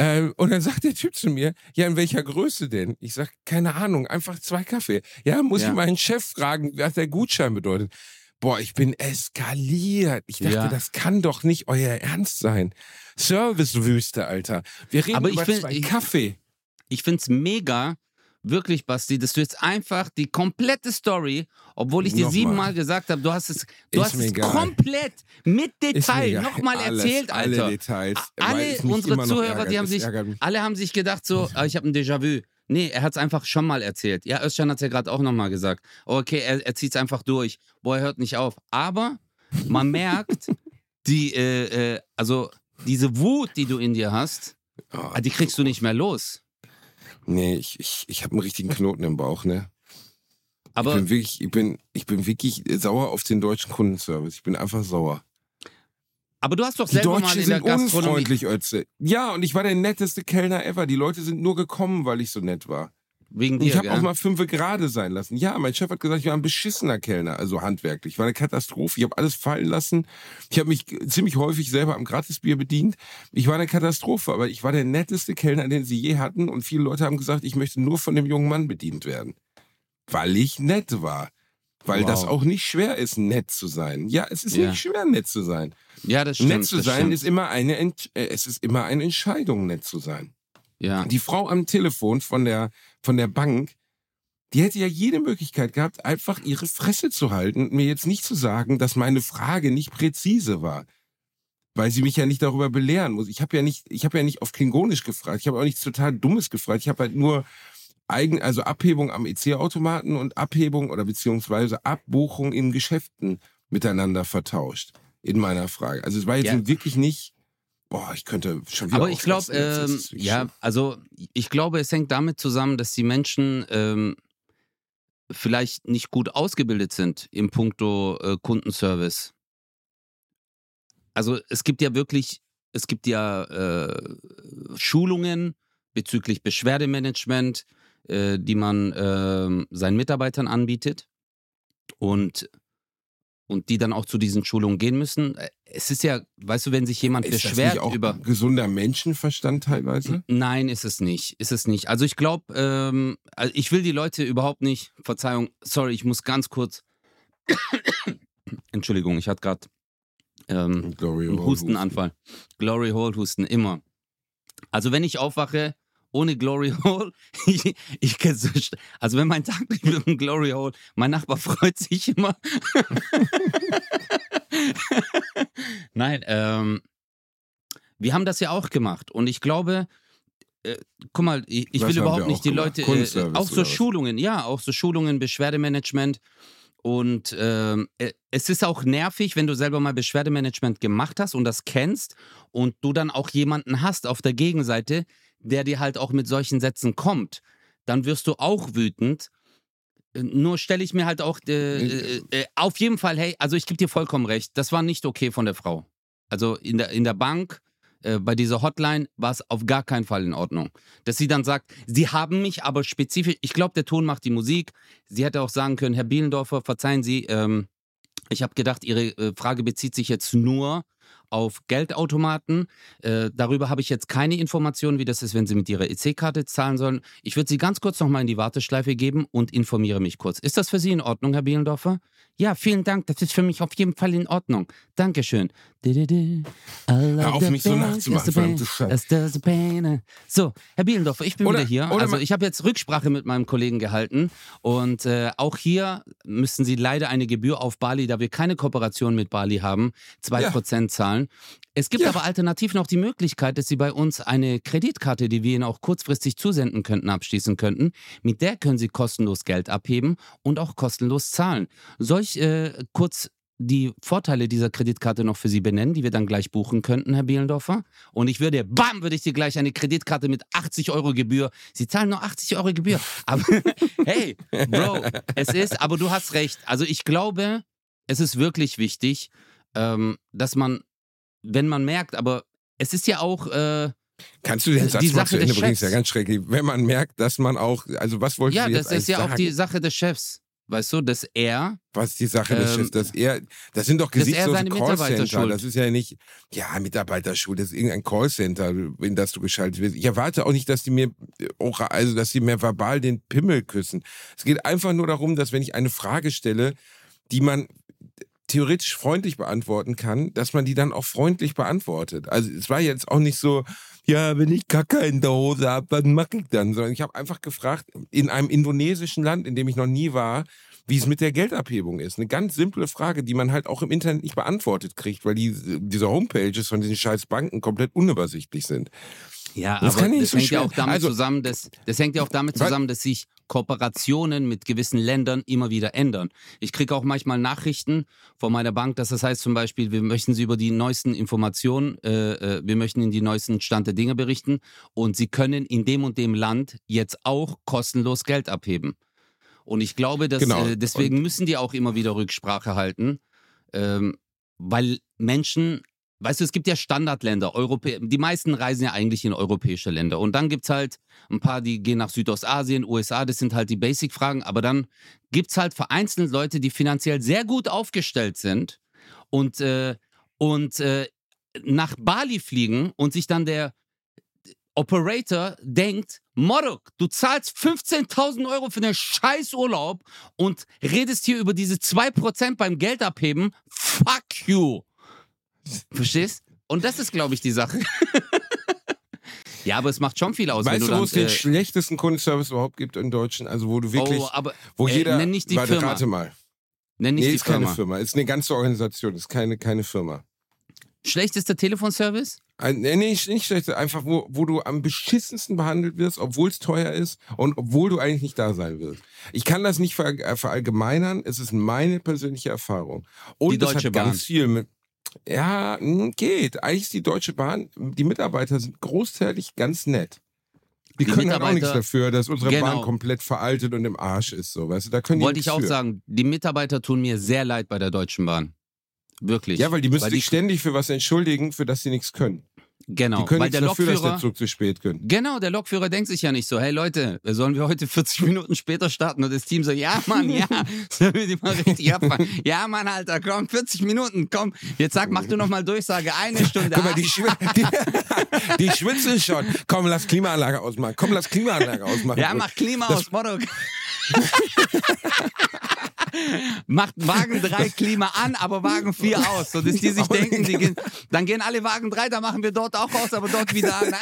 Äh, und dann sagt der Typ zu mir, ja, in welcher Größe denn? Ich sag, keine Ahnung, einfach zwei Kaffee. Ja, muss Ja. ich meinen Chef fragen, was der Gutschein bedeutet. Boah, ich bin eskaliert. Ich dachte, Ja. das kann doch nicht euer Ernst sein. Servicewüste, Alter. Wir reden Aber ich über find- zwei ich- Kaffee. Ich find's mega, wirklich, Basti, dass du jetzt einfach die komplette Story, obwohl ich dir Nochmal. siebenmal gesagt habe, du hast es, du Ist hast es egal. komplett mit Detail nochmal erzählt, Alter. Alle Details. Alle unsere Zuhörer, ärgert. die haben sich-. Alle haben sich gedacht so, ah, ich habe ein Déjà-vu. Nee, er hat es einfach schon mal erzählt. Ja, Özcan hat es ja gerade auch nochmal gesagt. Okay, er, er zieht es einfach durch. Boah, er hört nicht auf. Aber man merkt, die, äh, äh, also diese Wut, die du in dir hast, Oh, die kriegst du nicht mehr los. Nee, ich, ich, ich habe einen richtigen Knoten im Bauch, ne? ich Aber bin wirklich, ich bin, ich bin wirklich sauer auf den deutschen Kundenservice. Ich bin einfach sauer. Aber du hast doch Die selber mal Deutschen in der sind Gastronomie. unfreundlich, Ötze. Ja, und ich war der netteste Kellner ever. Die Leute sind nur gekommen, weil ich so nett war. Wegen dir, ich habe auch mal fünfe gerade sein lassen. Ja, mein Chef hat gesagt, ich war ein beschissener Kellner, also handwerklich. Ich war eine Katastrophe. Ich habe alles fallen lassen. Ich habe mich ziemlich häufig selber am Gratisbier bedient. Ich war eine Katastrophe, aber ich war der netteste Kellner, den sie je hatten. Und viele Leute haben gesagt, ich möchte nur von dem jungen Mann bedient werden. Weil ich nett war. Weil Wow. das auch nicht schwer ist, nett zu sein. Ja, es ist Ja. nicht schwer, nett zu sein. Ja, das stimmt. nett zu sein stimmt. ist immer eine, Ent äh, es ist immer eine Entscheidung, nett zu sein. ja. Die Frau am Telefon von der, von der Bank, die hätte ja jede Möglichkeit gehabt, einfach ihre Fresse zu halten und mir jetzt nicht zu sagen, dass meine Frage nicht präzise war. Weil sie mich ja nicht darüber belehren muss. Ich habe ja nicht, ich habe ja nicht auf Klingonisch gefragt. Ich habe auch nichts total Dummes gefragt. Ich habe halt nur eigen, also Abhebung am EC-Automaten und Abhebung oder beziehungsweise Abbuchung in Geschäften miteinander vertauscht in meiner Frage. Also es war jetzt Ja. wirklich nicht, boah, ich könnte schon wieder Aber ich glaube, ähm, ja, also ich glaube, es hängt damit zusammen, dass die Menschen ähm, vielleicht nicht gut ausgebildet sind im Punkto äh, Kundenservice. Also es gibt ja wirklich, es gibt ja äh, Schulungen bezüglich Beschwerdemanagement, äh, die man ähm, seinen Mitarbeitern anbietet. Und und die dann auch zu diesen Schulungen gehen müssen. Äh, Es ist ja, weißt du, wenn sich jemand Ist das beschwert nicht auch über gesunder Menschenverstand teilweise? Nein, ist es nicht. Ist es nicht. Also ich glaube, ähm, also ich will die Leute überhaupt nicht. Verzeihung, sorry, ich muss ganz kurz. Entschuldigung, ich hatte gerade ähm, einen Hustenanfall. Glory Hole Husten, immer. Also wenn ich aufwache ohne Glory Hole, ich, ich kann so also wenn mein Tag nicht mit dem Glory Hole, mein Nachbar freut sich immer. Nein, ähm, wir haben das ja auch gemacht und ich glaube, äh, guck mal, ich, ich will überhaupt nicht die gemacht? Leute, äh, auch so was? Schulungen, ja, auch so Schulungen, Beschwerdemanagement und ähm, äh, es ist auch nervig, wenn du selber mal Beschwerdemanagement gemacht hast und das kennst und du dann auch jemanden hast auf der Gegenseite, der dir halt auch mit solchen Sätzen kommt, dann wirst du auch wütend. Äh, Nur stelle ich mir halt auch äh, äh, äh, auf jeden Fall, hey, also ich gebe dir vollkommen recht, das war nicht okay von der Frau. Also in der, in der Bank, äh, bei dieser Hotline war es auf gar keinen Fall in Ordnung. Dass sie dann sagt, sie haben mich aber spezifisch, ich glaube, der Ton macht die Musik. Sie hätte auch sagen können, Herr Bielendorfer, verzeihen Sie, ähm, ich habe gedacht, Ihre äh, Frage bezieht sich jetzt nur auf Geldautomaten. Äh, darüber habe ich jetzt keine Informationen, wie das ist, wenn Sie mit Ihrer EC-Karte zahlen sollen. Ich würde Sie ganz kurz nochmal in die Warteschleife geben und informiere mich kurz. Ist das für Sie in Ordnung, Herr Bielendorfer? Ja, vielen Dank. Das ist für mich auf jeden Fall in Ordnung. Dankeschön. Hör auf, mich so nachzumachen. So, Herr Bielendorfer, ich bin Oder- wieder hier. Also ich habe jetzt Rücksprache mit meinem Kollegen gehalten und äh, auch hier müssen Sie leider eine Gebühr auf Bali, da wir keine Kooperation mit Bali haben, 2% zahlen. Es gibt Ja. aber alternativ noch die Möglichkeit, dass Sie bei uns eine Kreditkarte, die wir Ihnen auch kurzfristig zusenden könnten, abschließen könnten. Mit der können Sie kostenlos Geld abheben und auch kostenlos zahlen. Soll ich äh, kurz die Vorteile dieser Kreditkarte noch für Sie benennen, die wir dann gleich buchen könnten, Herr Bielendorfer? Und ich würde, bam, würde ich dir gleich eine Kreditkarte mit 80 Euro Gebühr. Sie zahlen nur 80 Euro Gebühr. Aber hey, Bro, es ist, aber du hast recht. Also ich glaube, es ist wirklich wichtig, ähm, dass man, wenn man merkt, aber es ist ja auch, äh, Kannst du den Die Satz mal Sache zu Ende bringen? Ist ja ganz schrecklich. Wenn man merkt, dass man auch, also was wolltest ja, du das jetzt ist ja auch die sagen? Sache des Chefs. Weißt du, dass er, Was ist die Sache des Ähm, Chefs? Dass er, das sind doch gesichtslose Callcenter. Das ist ja nicht, ja, Mitarbeiterschule, das ist irgendein Callcenter, in das du geschaltet wirst. Ich erwarte auch nicht, dass die mir, also, dass die mir verbal den Pimmel küssen. Es geht einfach nur darum, dass wenn ich eine Frage stelle, die man theoretisch freundlich beantworten kann, dass man die dann auch freundlich beantwortet. Also es war jetzt auch nicht so, ja, wenn ich Kacke in der Hose habe, was mache ich dann? Sondern ich habe einfach gefragt, in einem indonesischen Land, in dem ich noch nie war, wie es mit der Geldabhebung ist. Eine ganz simple Frage, die man halt auch im Internet nicht beantwortet kriegt, weil die, diese Homepages von diesen scheiß Banken komplett unübersichtlich sind. Ja, Das aber das so hängt ja auch damit Also- zusammen, dass, das hängt ja auch damit zusammen, dass sich Kooperationen mit gewissen Ländern immer wieder ändern. Ich kriege auch manchmal Nachrichten von meiner Bank, dass das heißt zum Beispiel, wir möchten Sie über die neuesten Informationen, äh, äh, wir möchten Ihnen die neuesten Stand der Dinge berichten und Sie können in dem und dem Land jetzt auch kostenlos Geld abheben. Und ich glaube, dass Genau. äh, deswegen müssen die auch immer wieder Rücksprache halten, ähm, weil Menschen, weißt du, es gibt ja Standardländer, Europä die meisten reisen ja eigentlich in europäische Länder. Und dann gibt es halt ein paar, die gehen nach Südostasien, USA, das sind halt die Basic-Fragen, aber dann gibt es halt vereinzelt Leute, die finanziell sehr gut aufgestellt sind und, äh, und äh, nach Bali fliegen und sich dann der Operator denkt, Morok, du zahlst 15.000 Euro für einen Scheißurlaub und redest hier über diese 2% beim Geld abheben. Fuck you. Verstehst? Und das ist, glaube ich, die Sache. ja, aber es macht schon viel aus. Weißt du, wo es den äh, schlechtesten Kundenservice überhaupt gibt in Deutschland? Also wo du wirklich, oh, aber wo äh, jeder, nenn nicht die warte, Firma. rate mal. nenn nicht nee, die ist keine Firma. Firma, ist eine ganze Organisation, ist keine, keine Firma. Schlechtester Telefonservice? Ein, nee, nicht, nicht schlecht, einfach wo, wo du am beschissensten behandelt wirst, obwohl es teuer ist und obwohl du eigentlich nicht da sein willst. Ich kann das nicht ver äh, verallgemeinern, es ist meine persönliche Erfahrung. Und Die das Deutsche hat Bahn. ganz viel mit. Ja, geht. Eigentlich ist die Deutsche Bahn, die Mitarbeiter sind großteilig ganz nett. Die, Die können halt auch nichts dafür, dass unsere Genau. Bahn komplett veraltet und im Arsch ist. So, weißt du, da können die Wollte ich auch für. sagen, die Mitarbeiter tun mir sehr leid bei der Deutschen Bahn. Wirklich. Ja, weil die müssen Weil sich ständig für was entschuldigen, für das sie nichts können. Genau, die können weil der dafür, dass der Lokführer. Zug zu spät kommt. Genau, der Lokführer denkt sich ja nicht so, hey Leute, sollen wir heute 40 Minuten später starten? Und das Team so, ja Mann, ja, sollen wir die mal richtig abfahren? Ja Mann, Alter, komm, 40 Minuten, komm. Jetzt sag, mach du noch mal Durchsage, eine Stunde. Guck mal, die, schwi die, die schwitzen schon. Komm, lass Klimaanlage ausmachen. Komm, lass Klimaanlage ausmachen. ja, mach Klima Das- aus, Motto. Macht Wagen 3 Klima an, aber Wagen 4 aus. So dass die sich denken, die gehen, dann gehen alle Wagen 3, dann machen wir dort auch aus, aber dort wieder an.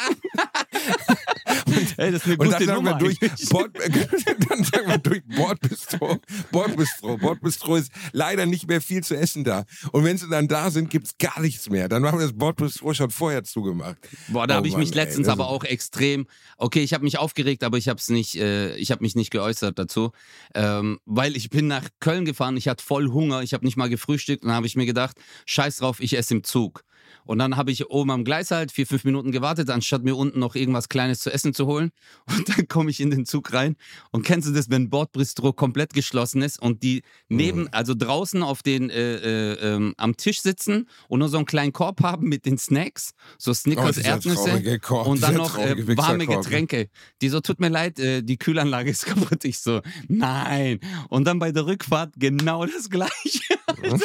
Ey, das ist eine Und gute dann sagen wir durch. Bord, dann sagen wir durch Bordbistro. Bordbistro. Bordbistro ist leider nicht mehr viel zu essen da. Und wenn sie dann da sind, gibt's gar nichts mehr. Dann machen wir das Bordbistro schon vorher zugemacht. Boah, da Oh habe ich mich ey, letztens das aber ist- auch extrem. Okay, ich habe mich aufgeregt, aber ich habe es nicht. Äh, ich habe mich nicht geäußert dazu, ähm, weil ich bin nach Köln gefahren. Ich hatte voll Hunger. Ich habe nicht mal gefrühstückt und dann habe ich mir gedacht, Scheiß drauf, ich esse im Zug. Und dann habe ich oben am Gleis halt vier, fünf Minuten gewartet, anstatt mir unten noch irgendwas Kleines zu essen zu holen. Und dann komme ich in den Zug rein. Und kennst du das, wenn Bordbistro komplett geschlossen ist und die neben, Mhm. also draußen auf den, äh, äh, ähm, am Tisch sitzen und nur so einen kleinen Korb haben mit den Snacks, so Snickers, Oh, Erdnüsse Korb, und dann noch äh, warme Wichserkorb. Getränke. Die so, tut mir leid, äh, die Kühlanlage ist kaputt. Ich so, nein. Und dann bei der Rückfahrt genau das Gleiche.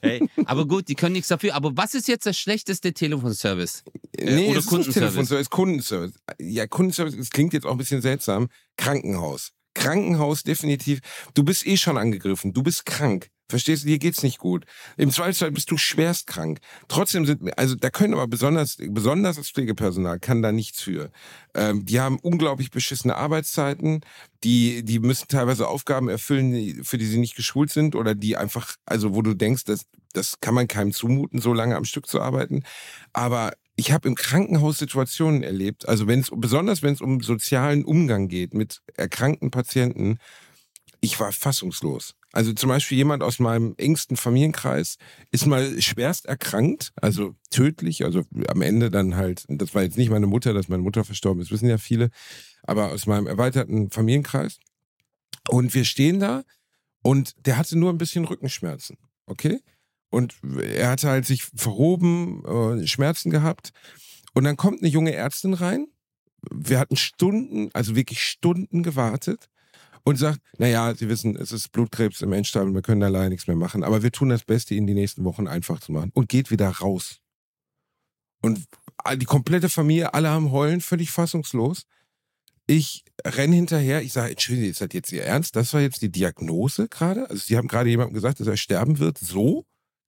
Hey, aber gut, die können nichts dafür. Aber was ist jetzt der schlechteste Telefonservice? Nee, oder es ist nicht Kundenservice. Telefonservice, Kundenservice. Ja, Kundenservice, das klingt jetzt auch ein bisschen seltsam. Krankenhaus. Krankenhaus definitiv. Du bist eh schon angegriffen. Du bist krank. Verstehst du, dir geht's nicht gut. Im Zweifelsfall bist du schwerst krank. Trotzdem sind, also da können aber besonders, besonders das Pflegepersonal kann da nichts für. Ähm, die haben unglaublich beschissene Arbeitszeiten. Die, die müssen teilweise Aufgaben erfüllen, für die sie nicht geschult sind oder die einfach, also wo du denkst, das, das kann man keinem zumuten, so lange am Stück zu arbeiten. Aber ich habe im Krankenhaus Situationen erlebt, also wenn es besonders wenn es um sozialen Umgang geht mit erkrankten Patienten, ich war fassungslos. Also zum Beispiel jemand aus meinem engsten Familienkreis ist mal schwerst erkrankt, also tödlich, also am Ende dann halt, das war jetzt nicht meine Mutter, dass meine Mutter verstorben ist, wissen ja viele, aber aus meinem erweiterten Familienkreis. Und wir stehen da und der hatte nur ein bisschen Rückenschmerzen, okay? Und er hatte halt sich verhoben, äh, Schmerzen gehabt. Und dann kommt eine junge Ärztin rein. Wir hatten Stunden, also wirklich Stunden gewartet und sagt, naja, Sie wissen, es ist Blutkrebs im Endstadium, wir können da leider nichts mehr machen, aber wir tun das Beste, Ihnen die nächsten Wochen einfach zu machen und geht wieder raus. Und die komplette Familie, alle am Heulen, völlig fassungslos. Ich renn hinterher, ich sage, Entschuldigung, ist das jetzt Ihr Ernst? Das war jetzt die Diagnose gerade? Also Sie haben gerade jemandem gesagt, dass er sterben wird, so?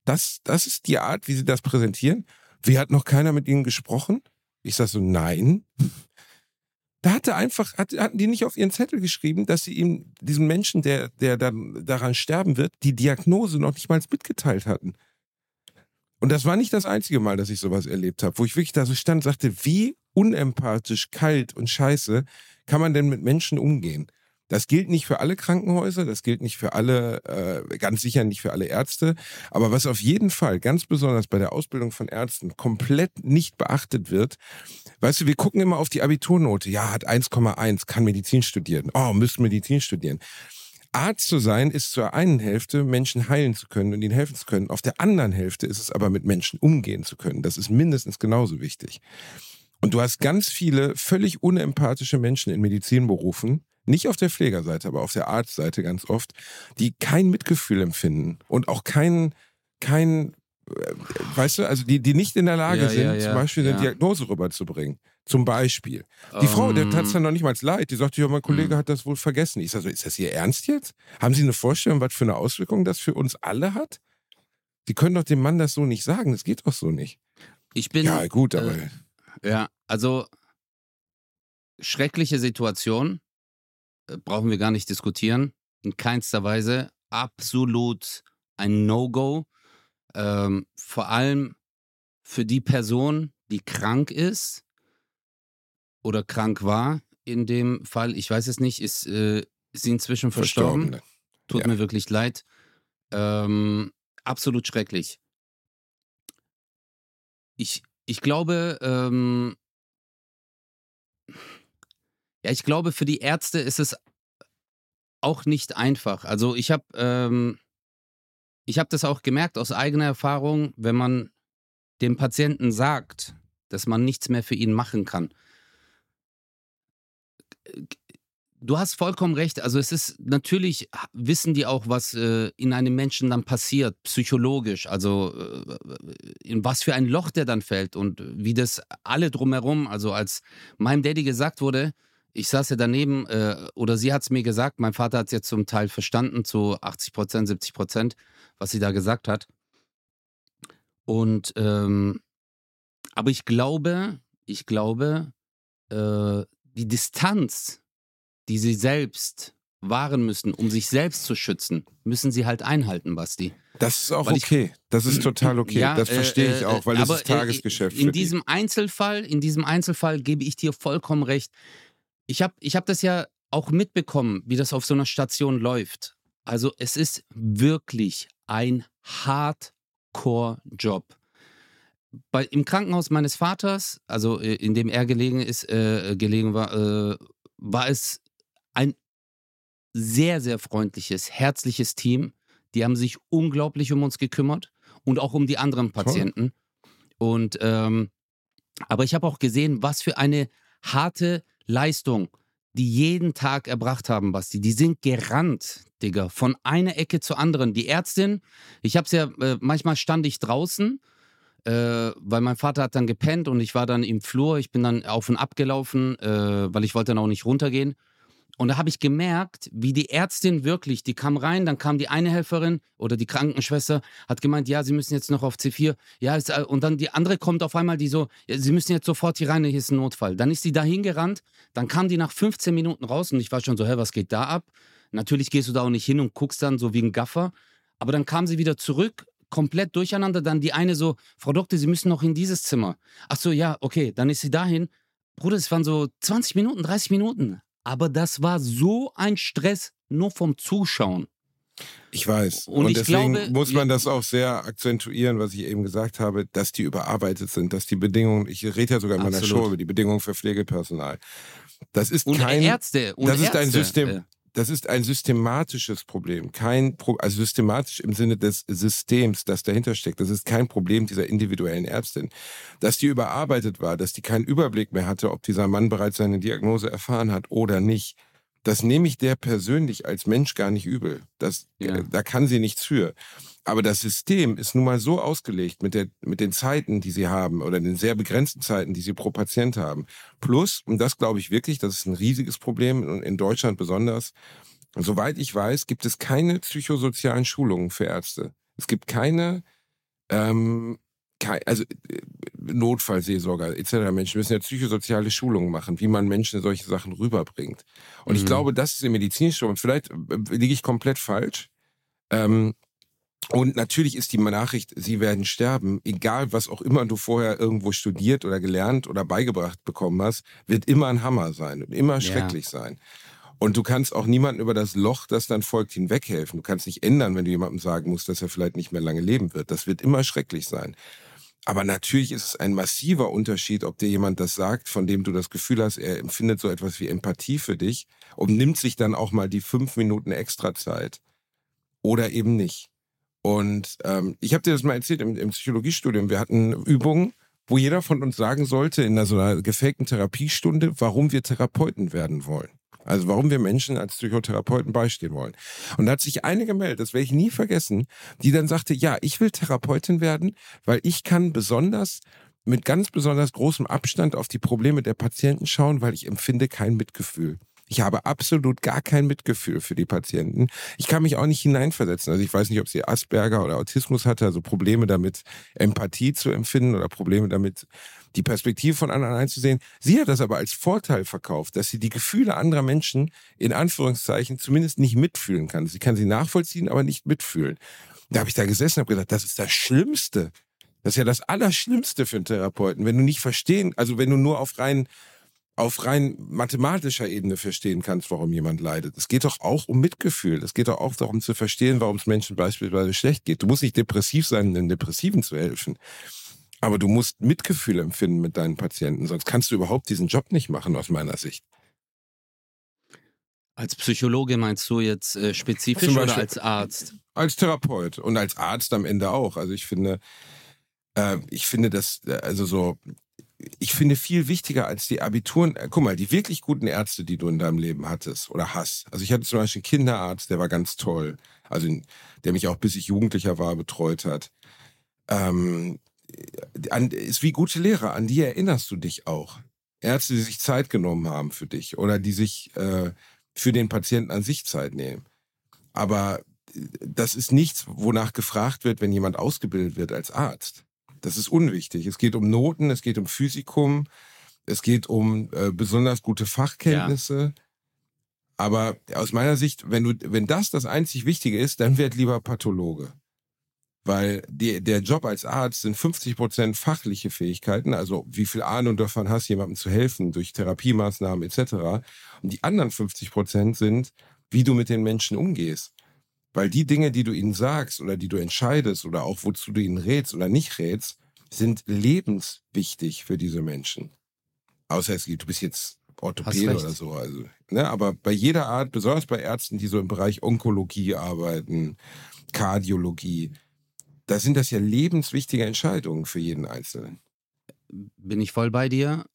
Das, das ist die Art, wie Sie das präsentieren? Wie hat noch keiner mit Ihnen gesprochen? Ich sage so, nein. Da hatte einfach, hat, hatten die nicht auf ihren Zettel geschrieben, dass sie ihm, diesem Menschen, der, der dann daran sterben wird, die Diagnose noch nicht mal mitgeteilt hatten. Und das war nicht das einzige Mal, dass ich sowas erlebt habe, wo ich wirklich da so stand und sagte, wie unempathisch, kalt und scheiße kann man denn mit Menschen umgehen? Das gilt nicht für alle Krankenhäuser, das gilt nicht für alle, äh, ganz sicher nicht für alle Ärzte. Aber was auf jeden Fall ganz besonders bei der Ausbildung von Ärzten komplett nicht beachtet wird, weißt du, wir gucken immer auf die Abiturnote. Ja, hat 1,1, kann Medizin studieren. Oh, müsste Medizin studieren. Arzt zu sein ist zur einen Hälfte Menschen heilen zu können und ihnen helfen zu können. Auf der anderen Hälfte ist es aber mit Menschen umgehen zu können. Das ist mindestens genauso wichtig. Und du hast ganz viele völlig unempathische Menschen in Medizinberufen, nicht auf der Pflegerseite, aber auf der Arztseite ganz oft, die kein Mitgefühl empfinden und auch kein, kein weißt du, also die, die nicht in der Lage Ja, sind, ja, ja, zum Beispiel eine. Diagnose rüberzubringen. Zum Beispiel. Die Frau, der tat es dann noch nicht mal leid. Die sagte, ja, mein Kollege Mhm. hat das wohl vergessen. Ich sage so, ist das Ihr Ernst jetzt? Haben Sie eine Vorstellung, was für eine Auswirkung das für uns alle hat? Sie können doch dem Mann das so nicht sagen. Das geht doch so nicht. Ich bin. ja, gut, aber äh, Ja, also schreckliche Situation, äh, brauchen wir gar nicht diskutieren. In keinster Weise. Absolut ein No-Go. Ähm, vor allem für die Person, die krank ist oder krank war in dem Fall. Ich weiß es nicht, ist, äh, ist sie inzwischen verstorben. Tut Ja. mir wirklich leid. Ähm, absolut schrecklich. Ich, ich glaube, ähm, ja, ich glaube, für die Ärzte ist es auch nicht einfach. Also ich habe ähm, ich habe das auch gemerkt aus eigener Erfahrung, wenn man dem Patienten sagt, dass man nichts mehr für ihn machen kann. Du hast vollkommen recht. Also es ist natürlich wissen die auch, was äh, in einem Menschen dann passiert, psychologisch. Also äh, in was für ein Loch der dann fällt und wie das alle drumherum. Also als meinem Daddy gesagt wurde, ich saß ja daneben äh, oder sie hat es mir gesagt. Mein Vater hat es jetzt zum Teil verstanden zu 80 Prozent, 70 Prozent, was sie da gesagt hat. Und ähm, aber ich glaube, ich glaube, äh, die Distanz, die sie selbst wahren müssen, um sich selbst zu schützen, müssen sie halt einhalten, Basti. das ist auch Weil ich- okay. Das ist total okay. Ja, das äh, verstehe ich äh, auch, weil das aber, ist Tagesgeschäft Äh, in die. diesem Einzelfall, in diesem Einzelfall gebe ich dir vollkommen recht. Ich habe ich hab das ja auch mitbekommen, wie das auf so einer Station läuft. Also es ist wirklich ein Hardcore-Job. Bei, Im Krankenhaus meines Vaters, also äh, in dem er gelegen ist, äh, gelegen war, äh, war es ein sehr, sehr freundliches, herzliches Team. Die haben sich unglaublich um uns gekümmert und auch um die anderen Patienten. Und ähm, aber ich habe auch gesehen, was für eine harte Leistung die jeden Tag erbracht haben, Basti. Die sind gerannt, Digga, von einer Ecke zur anderen. Die Ärztin, ich habe es ja, äh, manchmal stand ich draußen, äh, weil mein Vater hat dann gepennt und ich war dann im Flur. Ich bin dann auf und ab gelaufen, äh, weil ich wollte dann auch nicht runtergehen. Und da habe ich gemerkt, wie die Ärztin wirklich, die kam rein, dann kam die eine Helferin oder die Krankenschwester, hat gemeint, ja, sie müssen jetzt noch auf C4. Ja, ist, äh, und dann die andere kommt auf einmal, die so, ja, sie müssen jetzt sofort hier rein, hier ist ein Notfall. Dann ist die da hingerannt, dann kam die nach 15 Minuten raus und ich war schon so, hä, was geht da ab? Natürlich gehst du da auch nicht hin und guckst dann so wie ein Gaffer. Aber dann kam sie wieder zurück, komplett durcheinander. Dann die eine so, Frau Doktor, Sie müssen noch in dieses Zimmer. Ach so, ja, okay, dann ist sie dahin. Bruder, es waren so 20 Minuten, 30 Minuten. Aber das war so ein Stress nur vom Zuschauen. Ich weiß. Und Und, ich deswegen glaube, muss man das auch sehr akzentuieren, was ich eben gesagt habe, dass die überarbeitet sind, dass die Bedingungen, ich rede ja sogar in meiner. Show über die Bedingungen für Pflegepersonal. Das ist Und kein, Ärzte. Und das ist ein Ärzte, System, äh, das ist ein systematisches Problem. Kein Pro, also systematisch im Sinne des Systems, das dahinter steckt. Das ist kein Problem dieser individuellen Ärztin. Dass die überarbeitet war, dass die keinen Überblick mehr hatte, ob dieser Mann bereits seine Diagnose erfahren hat oder nicht. Das nehme ich der persönlich als Mensch gar nicht übel. Das, Ja. Da kann sie nichts für. Aber das System ist nun mal so ausgelegt mit, der, mit den Zeiten, die sie haben oder den sehr begrenzten Zeiten, die sie pro Patient haben. Plus, und das glaube ich wirklich, das ist ein riesiges Problem und in Deutschland besonders, soweit ich weiß, gibt es keine psychosozialen Schulungen für Ärzte. Es gibt keine, ähm, kei- also äh, Notfallseelsorger etc. Menschen müssen ja psychosoziale Schulungen machen, wie man Menschen solche Sachen rüberbringt. Und ich Mhm. glaube, das ist im medizinischen, und vielleicht äh, liege ich komplett falsch, ähm, und natürlich ist die Nachricht, sie werden sterben, egal was auch immer du vorher irgendwo studiert oder gelernt oder beigebracht bekommen hast, wird immer ein Hammer sein und immer Ja. schrecklich sein. Und du kannst auch niemanden über das Loch, das dann folgt, hinweghelfen. Du kannst nicht ändern, wenn du jemandem sagen musst, dass er vielleicht nicht mehr lange leben wird. Das wird immer schrecklich sein. Aber natürlich ist es ein massiver Unterschied, ob dir jemand das sagt, von dem du das Gefühl hast, er empfindet so etwas wie Empathie für dich und nimmt sich dann auch mal die fünf Minuten extra Zeit oder eben nicht. Und ähm, ich habe dir das mal erzählt im, im Psychologiestudium. Wir hatten Übungen, wo jeder von uns sagen sollte in einer, so einer gefakten Therapiestunde, warum wir Therapeuten werden wollen. Also warum wir Menschen als Psychotherapeuten beistehen wollen. Und da hat sich eine gemeldet, das werde ich nie vergessen, die dann sagte, ja, ich will Therapeutin werden, weil ich kann besonders mit ganz besonders großem Abstand auf die Probleme der Patienten schauen, weil ich empfinde kein Mitgefühl. Ich habe absolut gar kein Mitgefühl für die Patienten. Ich kann mich auch nicht hineinversetzen. Also ich weiß nicht, ob sie Asperger oder Autismus hatte, also Probleme damit, Empathie zu empfinden oder Probleme damit, die Perspektive von anderen einzusehen. Sie hat das aber als Vorteil verkauft, dass sie die Gefühle anderer Menschen in Anführungszeichen zumindest nicht mitfühlen kann. Sie kann sie nachvollziehen, aber nicht mitfühlen. Da habe ich da gesessen und habe gesagt, das ist das Schlimmste. Das ist ja das Allerschlimmste für einen Therapeuten, wenn du nicht verstehen, also wenn du nur auf rein auf rein mathematischer Ebene verstehen kannst, warum jemand leidet. Es geht doch auch um Mitgefühl. Es geht doch auch darum zu verstehen, warum es Menschen beispielsweise schlecht geht. Du musst nicht depressiv sein, den Depressiven zu helfen. Aber du musst Mitgefühl empfinden mit deinen Patienten, sonst kannst du überhaupt diesen Job nicht machen, aus meiner Sicht. Als Psychologe meinst du jetzt äh, spezifisch Beispiel, oder als Arzt? Als Therapeut und als Arzt am Ende auch. Also ich finde, äh, ich finde das, äh, also so, ich finde viel wichtiger als die Abituren. Äh, guck mal, die wirklich guten Ärzte, die du in deinem Leben hattest oder hast. Also ich hatte zum Beispiel einen Kinderarzt, der war ganz toll. Also der mich auch bis ich Jugendlicher war betreut hat. Ähm, an, ist wie gute Lehrer. An die erinnerst du dich auch. Ärzte, die sich Zeit genommen haben für dich oder die sich äh, für den Patienten an sich Zeit nehmen. Aber äh, das ist nichts, wonach gefragt wird, wenn jemand ausgebildet wird als Arzt. Das ist unwichtig. Es geht um Noten, es geht um Physikum, es geht um äh, besonders gute Fachkenntnisse. Ja. Aber aus meiner Sicht, wenn du, wenn das das einzig Wichtige ist, dann werd lieber Pathologe. Weil die, der Job als Arzt sind 50 Prozent fachliche Fähigkeiten, also wie viel Ahnung davon hast, jemandem zu helfen durch Therapiemaßnahmen etc. Und die anderen 50 Prozent sind, wie du mit den Menschen umgehst. Weil die Dinge, die du ihnen sagst oder die du entscheidest oder auch wozu du ihnen rätst oder nicht rätst, sind lebenswichtig für diese Menschen. Außer es geht, du bist jetzt Orthopäde oder so. Also, ne? Aber bei jeder Art, besonders bei Ärzten, die so im Bereich Onkologie arbeiten, Kardiologie, da sind das ja lebenswichtige Entscheidungen für jeden Einzelnen. Bin ich voll bei dir.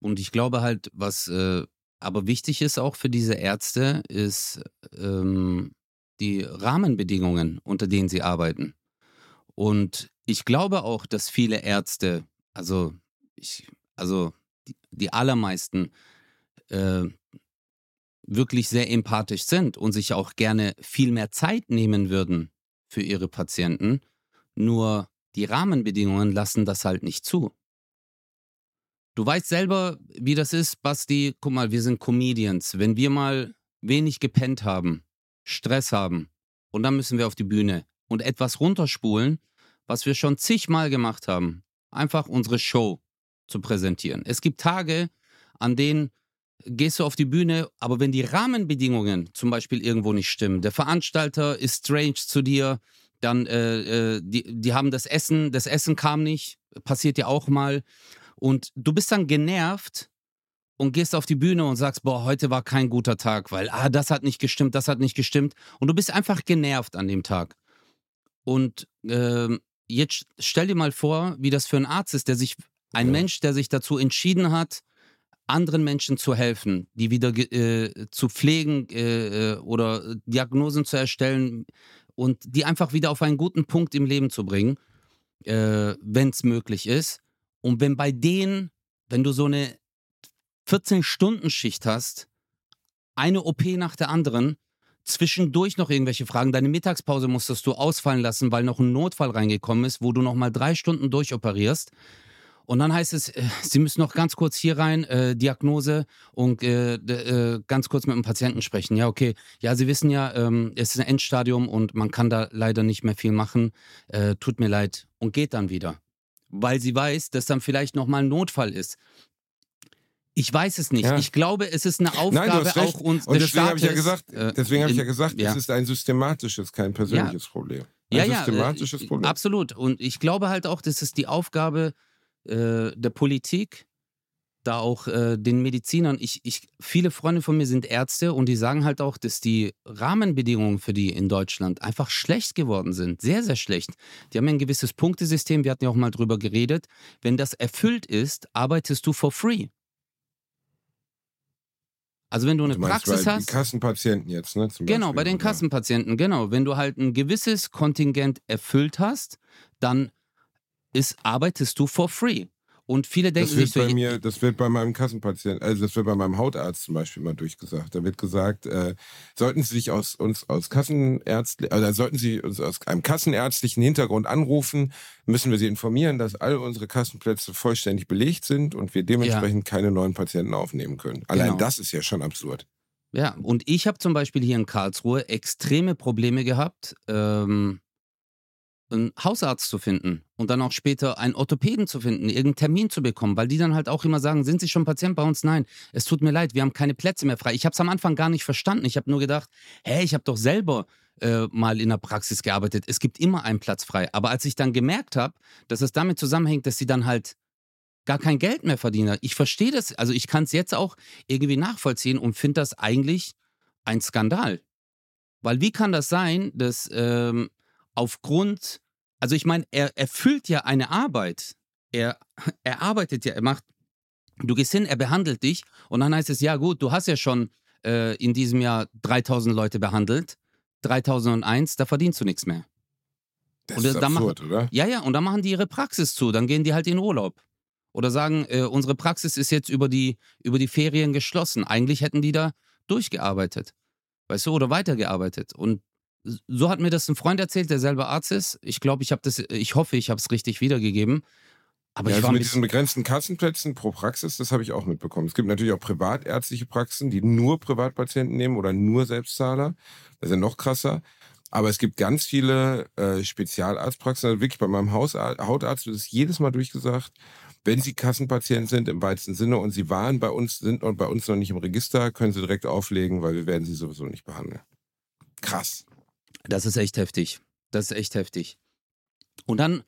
Und ich glaube halt, was äh, aber wichtig ist auch für diese Ärzte, ist, ähm, die Rahmenbedingungen, unter denen sie arbeiten. Und ich glaube auch, dass viele Ärzte, also, ich, also die, die allermeisten, äh, wirklich sehr empathisch sind und sich auch gerne viel mehr Zeit nehmen würden für ihre Patienten. Nur die Rahmenbedingungen lassen das halt nicht zu. Du weißt selber, wie das ist, Basti. Guck mal, wir sind Comedians. Wenn wir mal wenig gepennt haben, Stress haben und dann müssen wir auf die Bühne und etwas runterspulen, was wir schon zigmal gemacht haben. Einfach unsere Show zu präsentieren. Es gibt Tage, an denen gehst du auf die Bühne, aber wenn die Rahmenbedingungen zum Beispiel irgendwo nicht stimmen, der Veranstalter ist strange zu dir, dann äh, äh, die, die haben das Essen, das Essen kam nicht, passiert ja auch mal. Und du bist dann genervt, und gehst auf die Bühne und sagst, boah, heute war kein guter Tag, weil, ah, das hat nicht gestimmt, das hat nicht gestimmt. Und du bist einfach genervt an dem Tag. Und äh, jetzt stell dir mal vor, wie das für ein Arzt ist, der sich, ein ja. Mensch, der sich dazu entschieden hat, anderen Menschen zu helfen, die wieder äh, zu pflegen äh, äh, oder Diagnosen zu erstellen und die einfach wieder auf einen guten Punkt im Leben zu bringen, äh, wenn es möglich ist. Und wenn bei denen, wenn du so eine 14-Stunden-Schicht hast, eine OP nach der anderen, zwischendurch noch irgendwelche Fragen. Deine Mittagspause musstest du ausfallen lassen, weil noch ein Notfall reingekommen ist, wo du noch mal drei Stunden durchoperierst. Und dann heißt es, äh, Sie müssen noch ganz kurz hier rein, äh, Diagnose und äh, äh, ganz kurz mit dem Patienten sprechen. Ja, okay. Ja, Sie wissen ja, ähm, es ist ein Endstadium und man kann da leider nicht mehr viel machen. Äh, tut mir leid. Und geht dann wieder. Weil sie weiß, dass dann vielleicht noch mal ein Notfall ist. Ich weiß es nicht. Ja. Ich glaube, es ist eine Aufgabe Nein, auch uns Und deswegen habe ich ja gesagt, äh, deswegen habe ich ja gesagt, ja. es ist ein systematisches, kein persönliches ja. Problem. Ein ja, systematisches ja, äh, Problem. Absolut. Und ich glaube halt auch, das ist die Aufgabe äh, der Politik, da auch äh, den Medizinern. Ich, ich, viele Freunde von mir sind Ärzte und die sagen halt auch, dass die Rahmenbedingungen für die in Deutschland einfach schlecht geworden sind. Sehr, sehr schlecht. Die haben ein gewisses Punktesystem, wir hatten ja auch mal drüber geredet. Wenn das erfüllt ist, arbeitest du for free. Also wenn du eine Du meinst Praxis bei hast. Die Kassenpatienten jetzt, ne? Genau, Beispiel, bei den oder? Kassenpatienten, genau. Wenn du halt ein gewisses Kontingent erfüllt hast, dann ist, arbeitest du for free. Und viele denken Das wird sich so, bei mir, das wird bei meinem Kassenpatienten, also das wird bei meinem Hautarzt zum Beispiel mal durchgesagt. Da wird gesagt, äh, sollten Sie sich aus uns aus Kassenärzt, oder sollten Sie uns aus einem kassenärztlichen Hintergrund anrufen, müssen wir Sie informieren, dass all unsere Kassenplätze vollständig belegt sind und wir dementsprechend keine neuen Patienten aufnehmen können. Allein Genau. das ist ja schon absurd. Ja, und ich habe zum Beispiel hier in Karlsruhe extreme Probleme gehabt, ähm, einen Hausarzt zu finden und dann auch später einen Orthopäden zu finden, irgendeinen Termin zu bekommen, weil die dann halt auch immer sagen, sind Sie schon Patient bei uns? Nein, es tut mir leid, wir haben keine Plätze mehr frei. Ich habe es am Anfang gar nicht verstanden. Ich habe nur gedacht, hä, ich habe doch selber äh, mal in der Praxis gearbeitet. Es gibt immer einen Platz frei. Aber als ich dann gemerkt habe, dass es damit zusammenhängt, dass sie dann halt gar kein Geld mehr verdienen. Ich verstehe das, also ich kann es jetzt auch irgendwie nachvollziehen und finde das eigentlich ein Skandal. Weil wie kann das sein, dass ähm, aufgrund, also ich meine, er erfüllt ja eine Arbeit. Er, er arbeitet ja, er macht, du gehst hin, er behandelt dich und dann heißt es, ja gut, du hast ja schon äh, in diesem Jahr 3000 Leute behandelt, 3001, da verdienst du nichts mehr. Das Und ist dann machen- absurd, oder? Ja, ja, und dann machen die ihre Praxis zu, dann gehen die halt in Urlaub. Oder sagen, äh, unsere Praxis ist jetzt über die, über die Ferien geschlossen. Eigentlich hätten die da durchgearbeitet. Weißt du, oder weitergearbeitet. Und so hat mir das ein Freund erzählt, der selber Arzt ist. Ich glaube, ich habe das, ich hoffe, ich habe es richtig wiedergegeben. Aber ja, ich also war mit mit, diesen begrenzten Kassenplätzen pro Praxis, das habe ich auch mitbekommen. Es gibt natürlich auch privatärztliche Praxen, die nur Privatpatienten nehmen oder nur Selbstzahler. Das ist ja noch krasser. Aber es gibt ganz viele äh, Spezialarztpraxen. Also wirklich bei meinem Hausar Hautarzt wird es jedes Mal durchgesagt, wenn Sie Kassenpatient sind im weitesten Sinne und Sie waren bei uns, sind und bei uns noch nicht im Register, können Sie direkt auflegen, weil wir werden Sie sowieso nicht behandeln. Krass. Das ist echt heftig. Das ist echt heftig. Und dann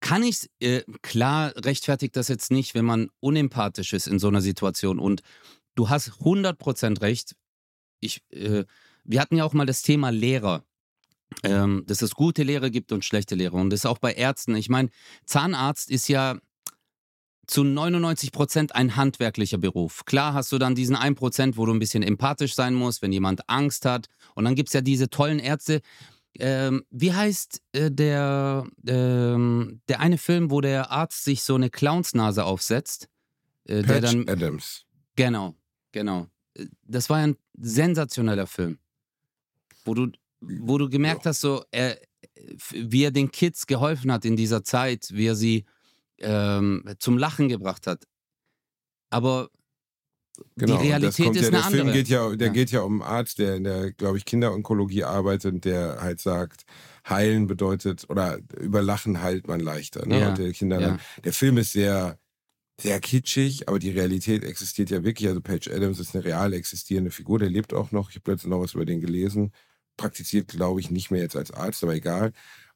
kann ich äh, klar rechtfertigt das jetzt nicht, wenn man unempathisch ist in so einer Situation. Und du hast 100% recht. Ich, äh, wir hatten ja auch mal das Thema Lehrer. Ähm, dass es gute Lehrer gibt und schlechte Lehrer. Und das ist auch bei Ärzten. Ich meine, Zahnarzt ist ja zu 99 Prozent ein handwerklicher Beruf. Klar hast du dann diesen 1 Prozent, wo du ein bisschen empathisch sein musst, wenn jemand Angst hat. Und dann gibt es ja diese tollen Ärzte. Ähm, wie heißt äh, der, ähm, der eine Film, wo der Arzt sich so eine Clownsnase aufsetzt? Äh, der Patch dann, Adams. genau, genau. Äh, Das war ja ein sensationeller Film. Wo du, wo du gemerkt Ja. hast, so, er, wie er den Kids geholfen hat in dieser Zeit, wie er sie ähm, zum Lachen gebracht hat. Aber Genau, die Realität ist ja, eine der Film andere. geht ja, der Ja. geht ja um einen Arzt, der in der, glaube ich, Kinderonkologie arbeitet und der halt sagt, heilen bedeutet oder über Lachen heilt man leichter. Ne? Ja, Und der Kinder ja. der Film ist sehr, sehr kitschig, aber die Realität existiert ja wirklich. Also Patch Adams ist eine real existierende Figur, der lebt auch noch. Ich habe letztens noch was über den gelesen. Praktiziert, glaube ich, nicht mehr jetzt als Arzt, aber egal.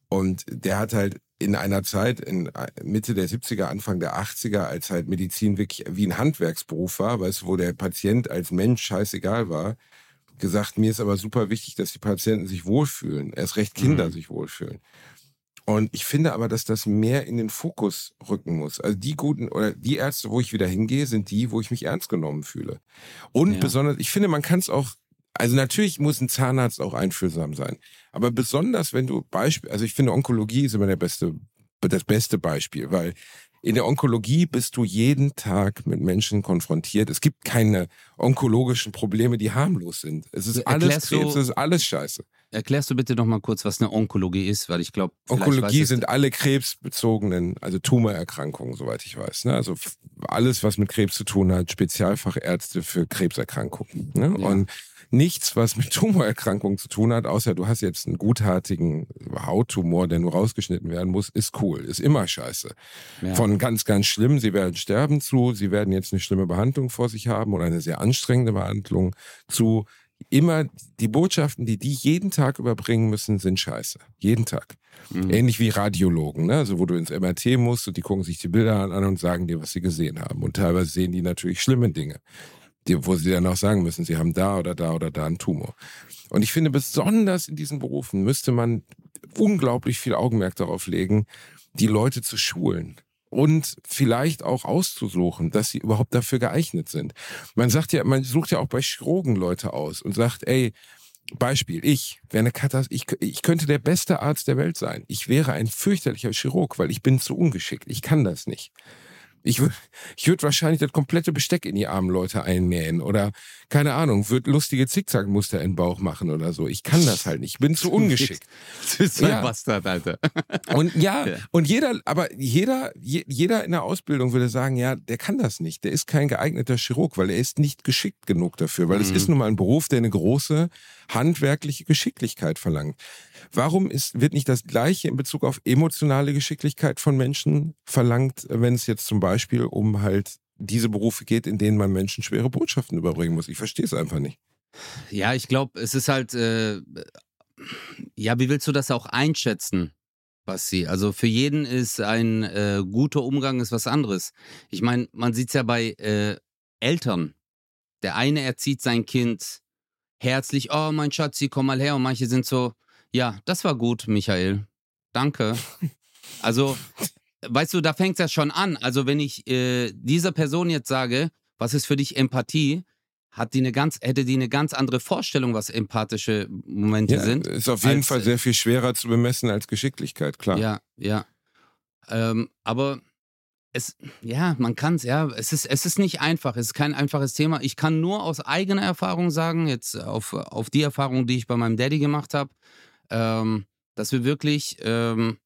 Und der hat halt in einer Zeit, in Mitte der 70er, Anfang der 80er, als halt Medizin wirklich wie ein Handwerksberuf war, weißt du, wo der Patient als Mensch scheißegal war, gesagt, mir ist aber super wichtig, dass die Patienten sich wohlfühlen. Erst recht Kinder Mhm. sich wohlfühlen. Und ich finde aber, dass das mehr in den Fokus rücken muss. Also die guten oder die Ärzte, wo ich wieder hingehe, sind die, wo ich mich ernst genommen fühle. Und Ja. besonders, ich finde, man kann es auch, also natürlich muss ein Zahnarzt auch einfühlsam sein. Aber besonders, wenn du Beispiel, also ich finde, Onkologie ist immer der beste, das beste Beispiel, weil in der Onkologie bist du jeden Tag mit Menschen konfrontiert. Es gibt keine onkologischen Probleme, die harmlos sind. Es ist alles Erklärst du- Krebs, es ist alles Scheiße. Erklärst du bitte noch mal kurz, was eine Onkologie ist, weil ich glaube, Onkologie sind alle krebsbezogenen, also Tumorerkrankungen, soweit ich weiß. Ne? Also alles, was mit Krebs zu tun hat, Spezialfachärzte für Krebserkrankungen. Ne? Ja. Und nichts, was mit Tumorerkrankungen zu tun hat, außer du hast jetzt einen gutartigen Hauttumor, der nur rausgeschnitten werden muss, ist cool, ist immer scheiße. Ja. Von ganz, ganz schlimm, sie werden sterben zu, sie werden jetzt eine schlimme Behandlung vor sich haben oder eine sehr anstrengende Behandlung zu. Immer die Botschaften, die die jeden Tag überbringen müssen, sind scheiße. Jeden Tag. Mhm. Ähnlich wie Radiologen, ne? also wo du ins MRT musst und die gucken sich die Bilder an und sagen dir, was sie gesehen haben. Und teilweise sehen die natürlich schlimme Dinge, die, wo sie dann auch sagen müssen, sie haben da oder da oder da einen Tumor. Und ich finde, besonders in diesen Berufen müsste man unglaublich viel Augenmerk darauf legen, die Leute zu schulen und vielleicht auch auszusuchen, dass sie überhaupt dafür geeignet sind. Man sagt ja, man sucht ja auch bei Chirurgen Leute aus und sagt, ey, Beispiel, ich wäre eine Katastrophe, ich, ich könnte der beste Arzt der Welt sein. Ich wäre ein fürchterlicher Chirurg, weil ich bin zu ungeschickt. Ich kann das nicht. Ich, ich würde wahrscheinlich das komplette Besteck in die armen Leute einnähen oder, keine Ahnung, würde lustige Zickzackmuster in den Bauch machen oder so. Ich kann das halt nicht. Ich bin zu ungeschickt. Das ist so ein ja. Bastard, Alter. Und ja, ja, und jeder, aber jeder, jeder in der Ausbildung würde sagen, ja, der kann das nicht. Der ist kein geeigneter Chirurg, weil er ist nicht geschickt genug dafür, weil es mhm. ist nun mal ein Beruf, der eine große handwerkliche Geschicklichkeit verlangt. Warum ist, wird nicht das Gleiche in Bezug auf emotionale Geschicklichkeit von Menschen verlangt, wenn es jetzt zum Beispiel um halt diese Berufe geht, in denen man Menschen schwere Botschaften überbringen muss? Ich verstehe es einfach nicht. Ja, ich glaube, es ist halt, äh, ja, wie willst du das auch einschätzen? Basti. Also für jeden ist ein äh, guter Umgang ist was anderes. Ich meine, man sieht es ja bei äh, Eltern. Der eine erzieht sein Kind herzlich, oh mein Schatzi, komm mal her. Und manche sind so, ja, das war gut, Michael. Danke. Also, weißt du, da fängt es ja schon an. Also, wenn ich äh, dieser Person jetzt sage, was ist für dich Empathie, hat die eine ganz, hätte die eine ganz andere Vorstellung, was empathische Momente ja, sind. Ist auf jeden als, Fall sehr viel schwerer zu bemessen als Geschicklichkeit, klar. Ja, ja. Ähm, aber es, ja, man kann es, ja, es ist, es ist nicht einfach, es ist kein einfaches Thema. Ich kann nur aus eigener Erfahrung sagen, jetzt auf, auf die Erfahrung, die ich bei meinem Daddy gemacht habe, ähm, dass wir wirklich ähm,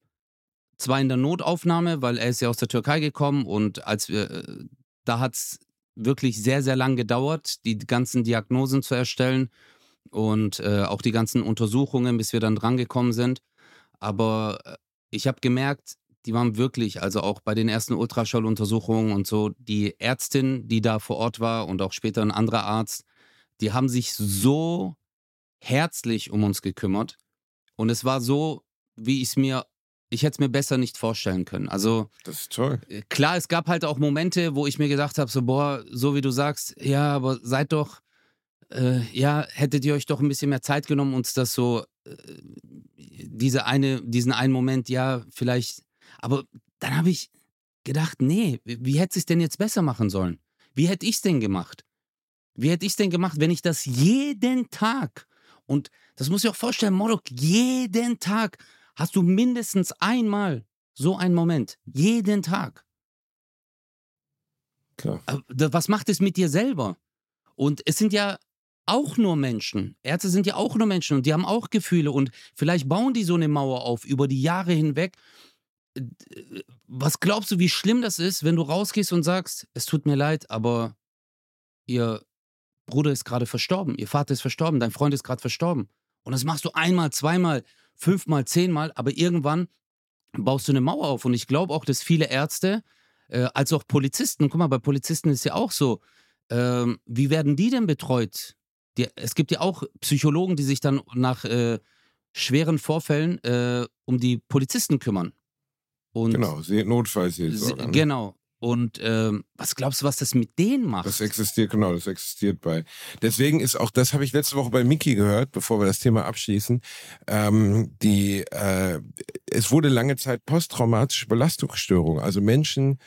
zwar in der Notaufnahme, weil er ist ja aus der Türkei gekommen und als wir, äh, da hat es wirklich sehr, sehr lang gedauert, die ganzen Diagnosen zu erstellen und äh, auch die ganzen Untersuchungen, bis wir dann drangekommen sind. Aber äh, ich habe gemerkt, die waren wirklich, also auch bei den ersten Ultraschalluntersuchungen und so, die Ärztin, die da vor Ort war und auch später ein anderer Arzt, die haben sich so herzlich um uns gekümmert. Und es war so, wie ich es mir, ich hätte es mir besser nicht vorstellen können. Also. Das ist toll. Äh, klar, es gab halt auch Momente, wo ich mir gedacht habe, so, boah, so wie du sagst, ja, aber seid doch, äh, ja, hättet ihr euch doch ein bisschen mehr Zeit genommen, uns das so, äh, diese eine, diesen einen Moment, ja, vielleicht aber dann habe ich gedacht, nee, wie hätte es denn jetzt besser machen sollen? Wie hätte ich es denn gemacht? Wie hätte ich es denn gemacht, wenn ich das jeden Tag und das muss ich auch vorstellen, Morok, jeden Tag hast du mindestens einmal so einen Moment. Jeden Tag. Klar. Was macht es mit dir selber? Und es sind ja auch nur Menschen. Ärzte sind ja auch nur Menschen und die haben auch Gefühle und vielleicht bauen die so eine Mauer auf über die Jahre hinweg was glaubst du, wie schlimm das ist, wenn du rausgehst und sagst, es tut mir leid, aber ihr Bruder ist gerade verstorben, ihr Vater ist verstorben, dein Freund ist gerade verstorben. Und das machst du einmal, zweimal, fünfmal, zehnmal, aber irgendwann baust du eine Mauer auf. Und ich glaube auch, dass viele Ärzte, äh, als auch Polizisten, guck mal, bei Polizisten ist ja auch so, äh, wie werden die denn betreut? Die, es gibt ja auch Psychologen, die sich dann nach äh, schweren Vorfällen äh, um die Polizisten kümmern. Und genau, Notfallseelsorge. Ne? Genau. Und ähm, was glaubst du, was das mit denen macht? Das existiert, genau, das existiert bei. Deswegen ist auch, das habe ich letzte Woche bei Miki gehört, bevor wir das Thema abschließen. Ähm, die, äh, es wurde lange Zeit posttraumatische Belastungsstörung. Also Menschen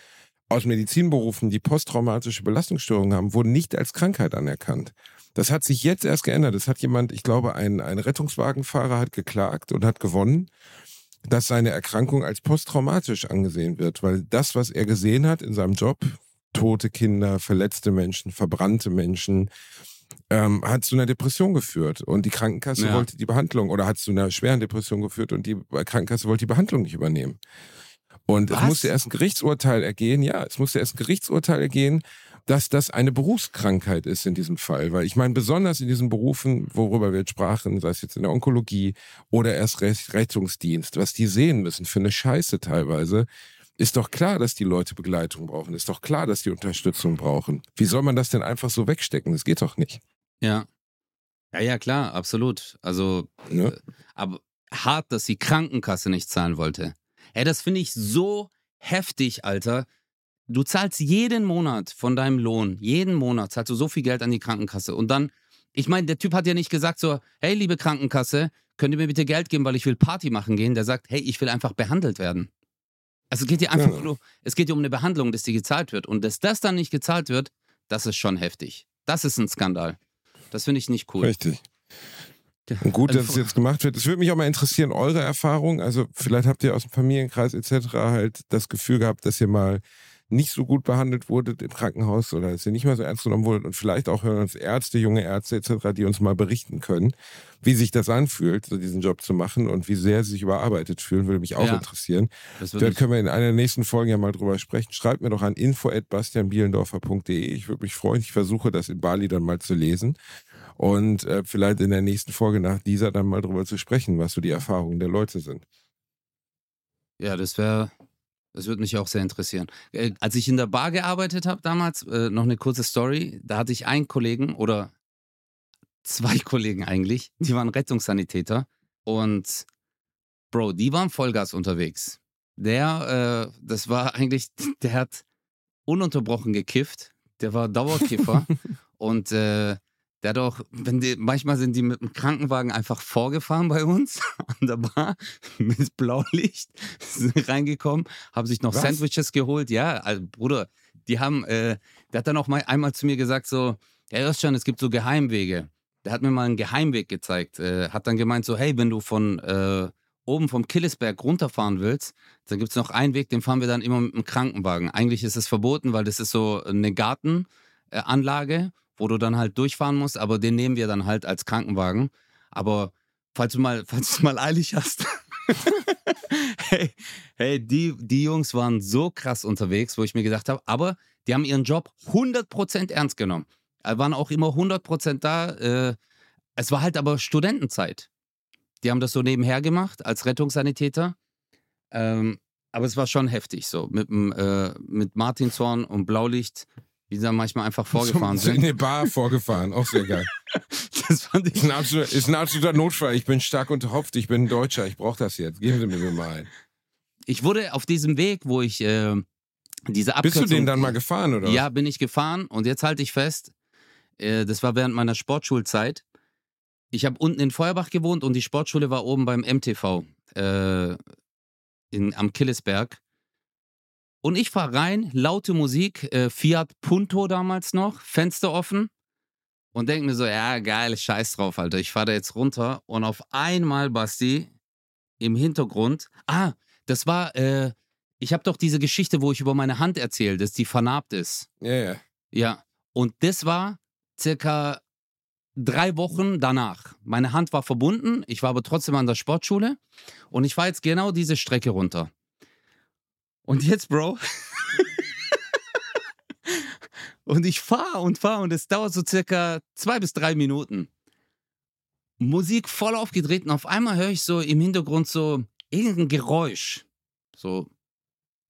aus Medizinberufen, die posttraumatische Belastungsstörungen haben, wurden nicht als Krankheit anerkannt. Das hat sich jetzt erst geändert. Das hat jemand, ich glaube, ein, ein Rettungswagenfahrer hat geklagt und hat gewonnen dass seine Erkrankung als posttraumatisch angesehen wird, weil das, was er gesehen hat in seinem Job, tote Kinder, verletzte Menschen, verbrannte Menschen, ähm, hat zu einer Depression geführt und die Krankenkasse ja. wollte die Behandlung oder hat zu einer schweren Depression geführt und die Krankenkasse wollte die Behandlung nicht übernehmen. Und Was? es musste erst ein Gerichtsurteil ergehen, ja, es musste erst ein Gerichtsurteil ergehen, dass das eine Berufskrankheit ist in diesem Fall. Weil ich meine, besonders in diesen Berufen, worüber wir jetzt sprachen, sei es jetzt in der Onkologie oder erst Rettungsdienst, was die sehen müssen für eine Scheiße teilweise, ist doch klar, dass die Leute Begleitung brauchen. Ist doch klar, dass die Unterstützung brauchen. Wie soll man das denn einfach so wegstecken? Das geht doch nicht. Ja. Ja, ja, klar, absolut. Also, ja. Äh, aber hart, dass die Krankenkasse nicht zahlen wollte. Ey, das finde ich so heftig, Alter. Du zahlst jeden Monat von deinem Lohn, jeden Monat zahlst du so viel Geld an die Krankenkasse. Und dann, ich meine, der Typ hat ja nicht gesagt so, hey, liebe Krankenkasse, könnt ihr mir bitte Geld geben, weil ich will Party machen gehen. Der sagt, hey, ich will einfach behandelt werden. Also es geht dir einfach Ja. nur, es geht dir um eine Behandlung, dass die gezahlt wird. Und dass das dann nicht gezahlt wird, das ist schon heftig. Das ist ein Skandal. Das finde ich nicht cool. Richtig. Und gut, Also dass es jetzt gemacht wird. Es würde mich auch mal interessieren, eure Erfahrung. Also vielleicht habt ihr aus dem Familienkreis etc. halt das Gefühl gehabt, dass ihr mal nicht so gut behandelt wurdet im Krankenhaus oder dass ihr nicht mehr so ernst genommen wurdet und vielleicht auch hören uns Ärzte, junge Ärzte etc., die uns mal berichten können, wie sich das anfühlt, so diesen Job zu machen und wie sehr sie sich überarbeitet fühlen, würde mich auch Ja. interessieren. Das Da wird können wir in einer der nächsten Folgen ja mal drüber sprechen. Schreibt mir doch an info.bastianbielendorfer.de. Ich würde mich freuen. Ich versuche das in Bali dann mal zu lesen und äh, vielleicht in der nächsten Folge nach dieser dann mal drüber zu sprechen, was so die Erfahrungen der Leute sind. Ja, das wäre, das würde mich auch sehr interessieren. Äh, als ich in der Bar gearbeitet habe damals, äh, noch eine kurze Story, da hatte ich einen Kollegen oder zwei Kollegen eigentlich, die waren Rettungssanitäter und Bro, die waren Vollgas unterwegs. Der, äh, das war eigentlich, der hat ununterbrochen gekifft, der war Dauerkiffer und äh, der hat auch, wenn die, manchmal sind die mit dem Krankenwagen einfach vorgefahren bei uns an der Bar mit Blaulicht sind reingekommen, haben sich noch Was? Sandwiches geholt. Ja, also Bruder, die haben, äh, der hat dann auch mal einmal zu mir gesagt so, ja, Özcan, es gibt so Geheimwege. Der hat mir mal einen Geheimweg gezeigt. Äh, hat dann gemeint so, hey, wenn du von äh, oben vom Killesberg runterfahren willst, dann gibt es noch einen Weg, den fahren wir dann immer mit dem Krankenwagen. Eigentlich ist es verboten, weil das ist so eine Gartenanlage, wo du dann halt durchfahren musst, aber den nehmen wir dann halt als Krankenwagen. Aber falls du mal, falls du mal eilig hast. hey, hey die, die Jungs waren so krass unterwegs, wo ich mir gedacht habe, aber die haben ihren Job 100% ernst genommen. Äh, Waren auch immer 100% da. Äh, es war halt aber Studentenzeit. Die haben das so nebenher gemacht als Rettungssanitäter. Ähm, aber es war schon heftig so. Mit, äh, mit Martinshorn und Blaulicht, die da manchmal einfach vorgefahren In sind. eine Bar vorgefahren, auch sehr geil. Das fand ich Ist ein, absoluter, ist ein absoluter Notfall. Ich bin stark unterhopft, ich bin Deutscher, ich brauche das jetzt. Geben Sie mir mal ein. ich wurde auf diesem Weg, wo ich äh, diese Bist Abkürzung... du den dann mal gefahren, oder? Ja, bin ich gefahren und jetzt halte ich fest, äh, das war während meiner Sportschulzeit. Ich habe unten in Feuerbach gewohnt und die Sportschule war oben beim MTV äh, in, am Killesberg. Und ich fahre rein, laute Musik, äh, Fiat Punto damals noch, Fenster offen und denke mir so, ja, geil, scheiß drauf, Alter. Ich fahre da jetzt runter und auf einmal, Basti, im Hintergrund, ah, das war, äh, ich habe doch diese Geschichte, wo ich über meine Hand erzähle, dass die vernarbt ist. Ja, ja. Ja, und das war circa drei Wochen danach. Meine Hand war verbunden, ich war aber trotzdem an der Sportschule und ich fahre jetzt genau diese Strecke runter. Und jetzt, Bro. und ich fahre und fahre und es dauert so circa zwei bis drei Minuten. Musik voll aufgedreht und auf einmal höre ich so im Hintergrund so irgendein Geräusch. So,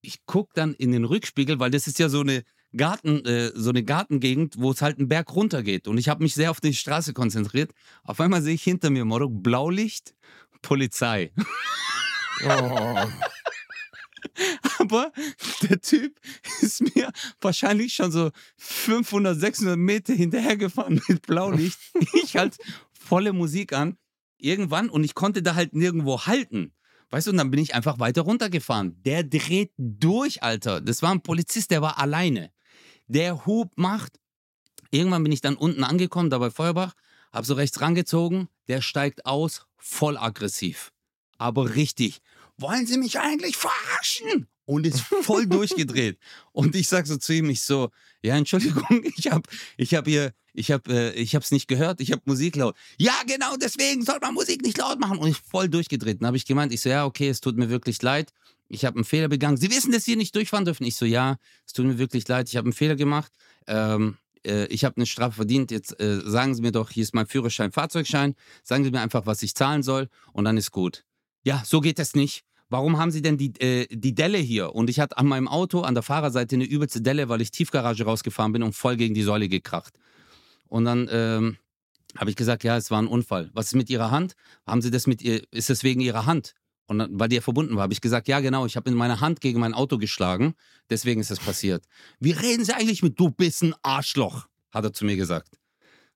ich gucke dann in den Rückspiegel, weil das ist ja so eine Garten, äh, so eine Gartengegend, wo es halt einen Berg runter geht. Und ich habe mich sehr auf die Straße konzentriert. Auf einmal sehe ich hinter mir Motto Blaulicht, Polizei. Oh. Aber der Typ ist mir wahrscheinlich schon so 500, 600 Meter hinterhergefahren mit Blaulicht. Ich halt volle Musik an. Irgendwann und ich konnte da halt nirgendwo halten. Weißt du, und dann bin ich einfach weiter runtergefahren. Der dreht durch, Alter. Das war ein Polizist, der war alleine. Der Hub macht. Irgendwann bin ich dann unten angekommen, da bei Feuerbach, hab so rechts rangezogen. Der steigt aus, voll aggressiv. Aber richtig. Wollen Sie mich eigentlich verarschen? Und ist voll durchgedreht. Und ich sag so zu ihm, ich so, ja, Entschuldigung, ich hab, ich hab hier, ich hab, äh, ich hab's nicht gehört, ich hab Musik laut. Ja, genau, deswegen soll man Musik nicht laut machen. Und ich voll durchgedreht. Dann habe ich gemeint, ich so, ja, okay, es tut mir wirklich leid. Ich habe einen Fehler begangen. Sie wissen, dass Sie nicht durchfahren dürfen. Ich so, ja, es tut mir wirklich leid. Ich habe einen Fehler gemacht. Ähm, äh, ich habe eine Strafe verdient. Jetzt äh, sagen Sie mir doch, hier ist mein Führerschein, Fahrzeugschein. Sagen Sie mir einfach, was ich zahlen soll und dann ist gut. Ja, so geht es nicht. Warum haben Sie denn die, äh, die Delle hier? Und ich hatte an meinem Auto an der Fahrerseite eine übelste Delle, weil ich Tiefgarage rausgefahren bin und voll gegen die Säule gekracht. Und dann ähm, habe ich gesagt, ja, es war ein Unfall. Was ist mit Ihrer Hand? Haben Sie das mit ihr? Ist es wegen Ihrer Hand? Und dann, weil die ja verbunden war, habe ich gesagt, ja, genau, ich habe in meine Hand gegen mein Auto geschlagen. Deswegen ist das passiert. Wie reden Sie eigentlich mit, du bist ein Arschloch? Hat er zu mir gesagt.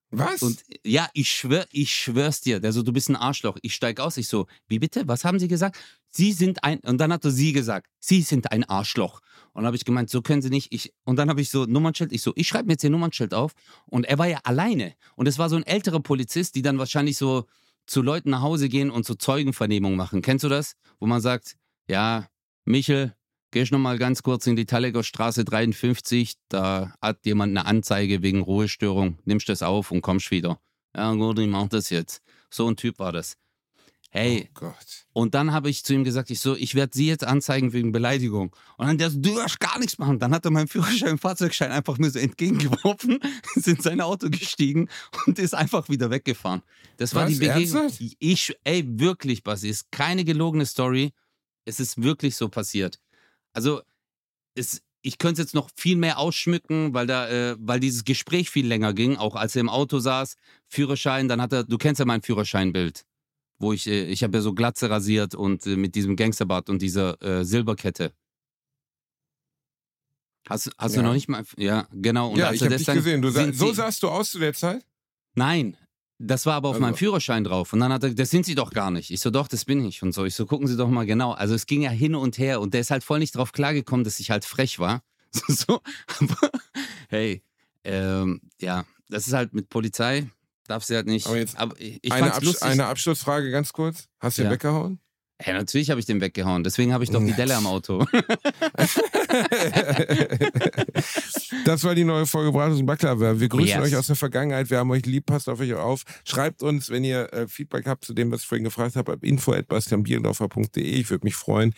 Was? Und ja, ich schwör, ich schwör's dir. Der so, du bist ein Arschloch. Ich steig aus. Ich so, wie bitte? Was haben Sie gesagt? Sie sind ein, und dann hat er sie gesagt, Sie sind ein Arschloch. Und habe ich gemeint, so können Sie nicht. Ich, und dann habe ich so Nummernschild, ich so, ich schreibe mir jetzt ihr Nummernschild auf. Und er war ja alleine. Und es war so ein älterer Polizist, die dann wahrscheinlich so zu Leuten nach Hause gehen und so Zeugenvernehmung machen. Kennst du das? Wo man sagt, ja, Michel, gehst noch mal ganz kurz in die Tallegger Straße 53, da hat jemand eine Anzeige wegen Ruhestörung, nimmst das auf und kommst wieder. Ja gut, ich mach das jetzt. So ein Typ war das. Hey, Oh Gott. und dann habe ich zu ihm gesagt, ich so, ich werde Sie jetzt anzeigen wegen Beleidigung. Und dann der so, du darfst gar nichts machen. Dann hat er meinen Führerschein und Fahrzeugschein einfach nur so entgegengeworfen, ist in sein Auto gestiegen und ist einfach wieder weggefahren. Das war Was? die Begegnung. Ernsthaft? Ich, ey, wirklich, Basi, ist keine gelogene Story. Es ist wirklich so passiert. Also, es, ich könnte es jetzt noch viel mehr ausschmücken, weil da, äh, weil dieses Gespräch viel länger ging, auch als er im Auto saß. Führerschein, dann hat er, du kennst ja mein Führerscheinbild wo ich, äh, ich habe ja so Glatze rasiert und äh, mit diesem Gangsterbart und dieser äh, Silberkette. Hast, hast Ja. du noch nicht mal, ja, genau. Und ja, ich habe dich gesehen. Du so sahst du aus zu der Zeit? Nein, das war aber auf Also- meinem Führerschein drauf. Und dann hat er, das sind Sie doch gar nicht. Ich so, doch, das bin ich. Und so, ich so, gucken Sie doch mal genau. Also es ging ja hin und her und der ist halt voll nicht drauf klargekommen, dass ich halt frech war. So, so. aber hey, ähm, ja, das ist halt mit Polizei, darf sie halt nicht. Aber jetzt ich, ich eine, Abs lustig. eine Abschlussfrage ganz kurz. Hast du ihn Ja. weggehauen? Ja, natürlich habe ich den weggehauen. Deswegen habe ich doch die Delle am Auto. das war die neue Folge Bratwurst und Baklava. Wir grüßen Yes. euch aus der Vergangenheit. Wir haben euch lieb. Passt auf euch auf. Schreibt uns, wenn ihr äh, Feedback habt zu dem, was ich vorhin gefragt habe, ab info.bastianbielendorfer.de. Ich würde mich freuen.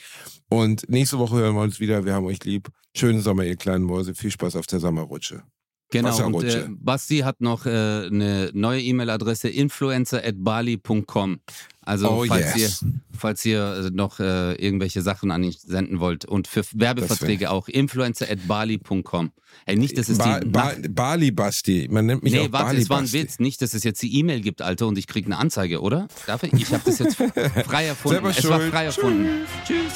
Und nächste Woche hören wir uns wieder. Wir haben euch lieb. Schönen Sommer, ihr kleinen Mäuse. Viel Spaß auf der Sommerrutsche. Genau, und Wasserrutsche. äh, Basti hat noch äh, eine neue E-Mail-Adresse influencer.bali.com. Also Oh, falls, yes. ihr, falls ihr äh, noch äh, irgendwelche Sachen an ihn senden wollt. Und für Werbeverträge auch influencer.bali.com. Ey, nicht, dass es Ba die ba Bali Basti. Man nennt mich Nee, auch warte, Bali es war ein. Witz. Nicht, dass es jetzt die E-Mail gibt, Alter, und ich kriege eine Anzeige, oder? Darf ich? Ich habe das jetzt frei erfunden. Selber es war frei erfunden. Tschüss.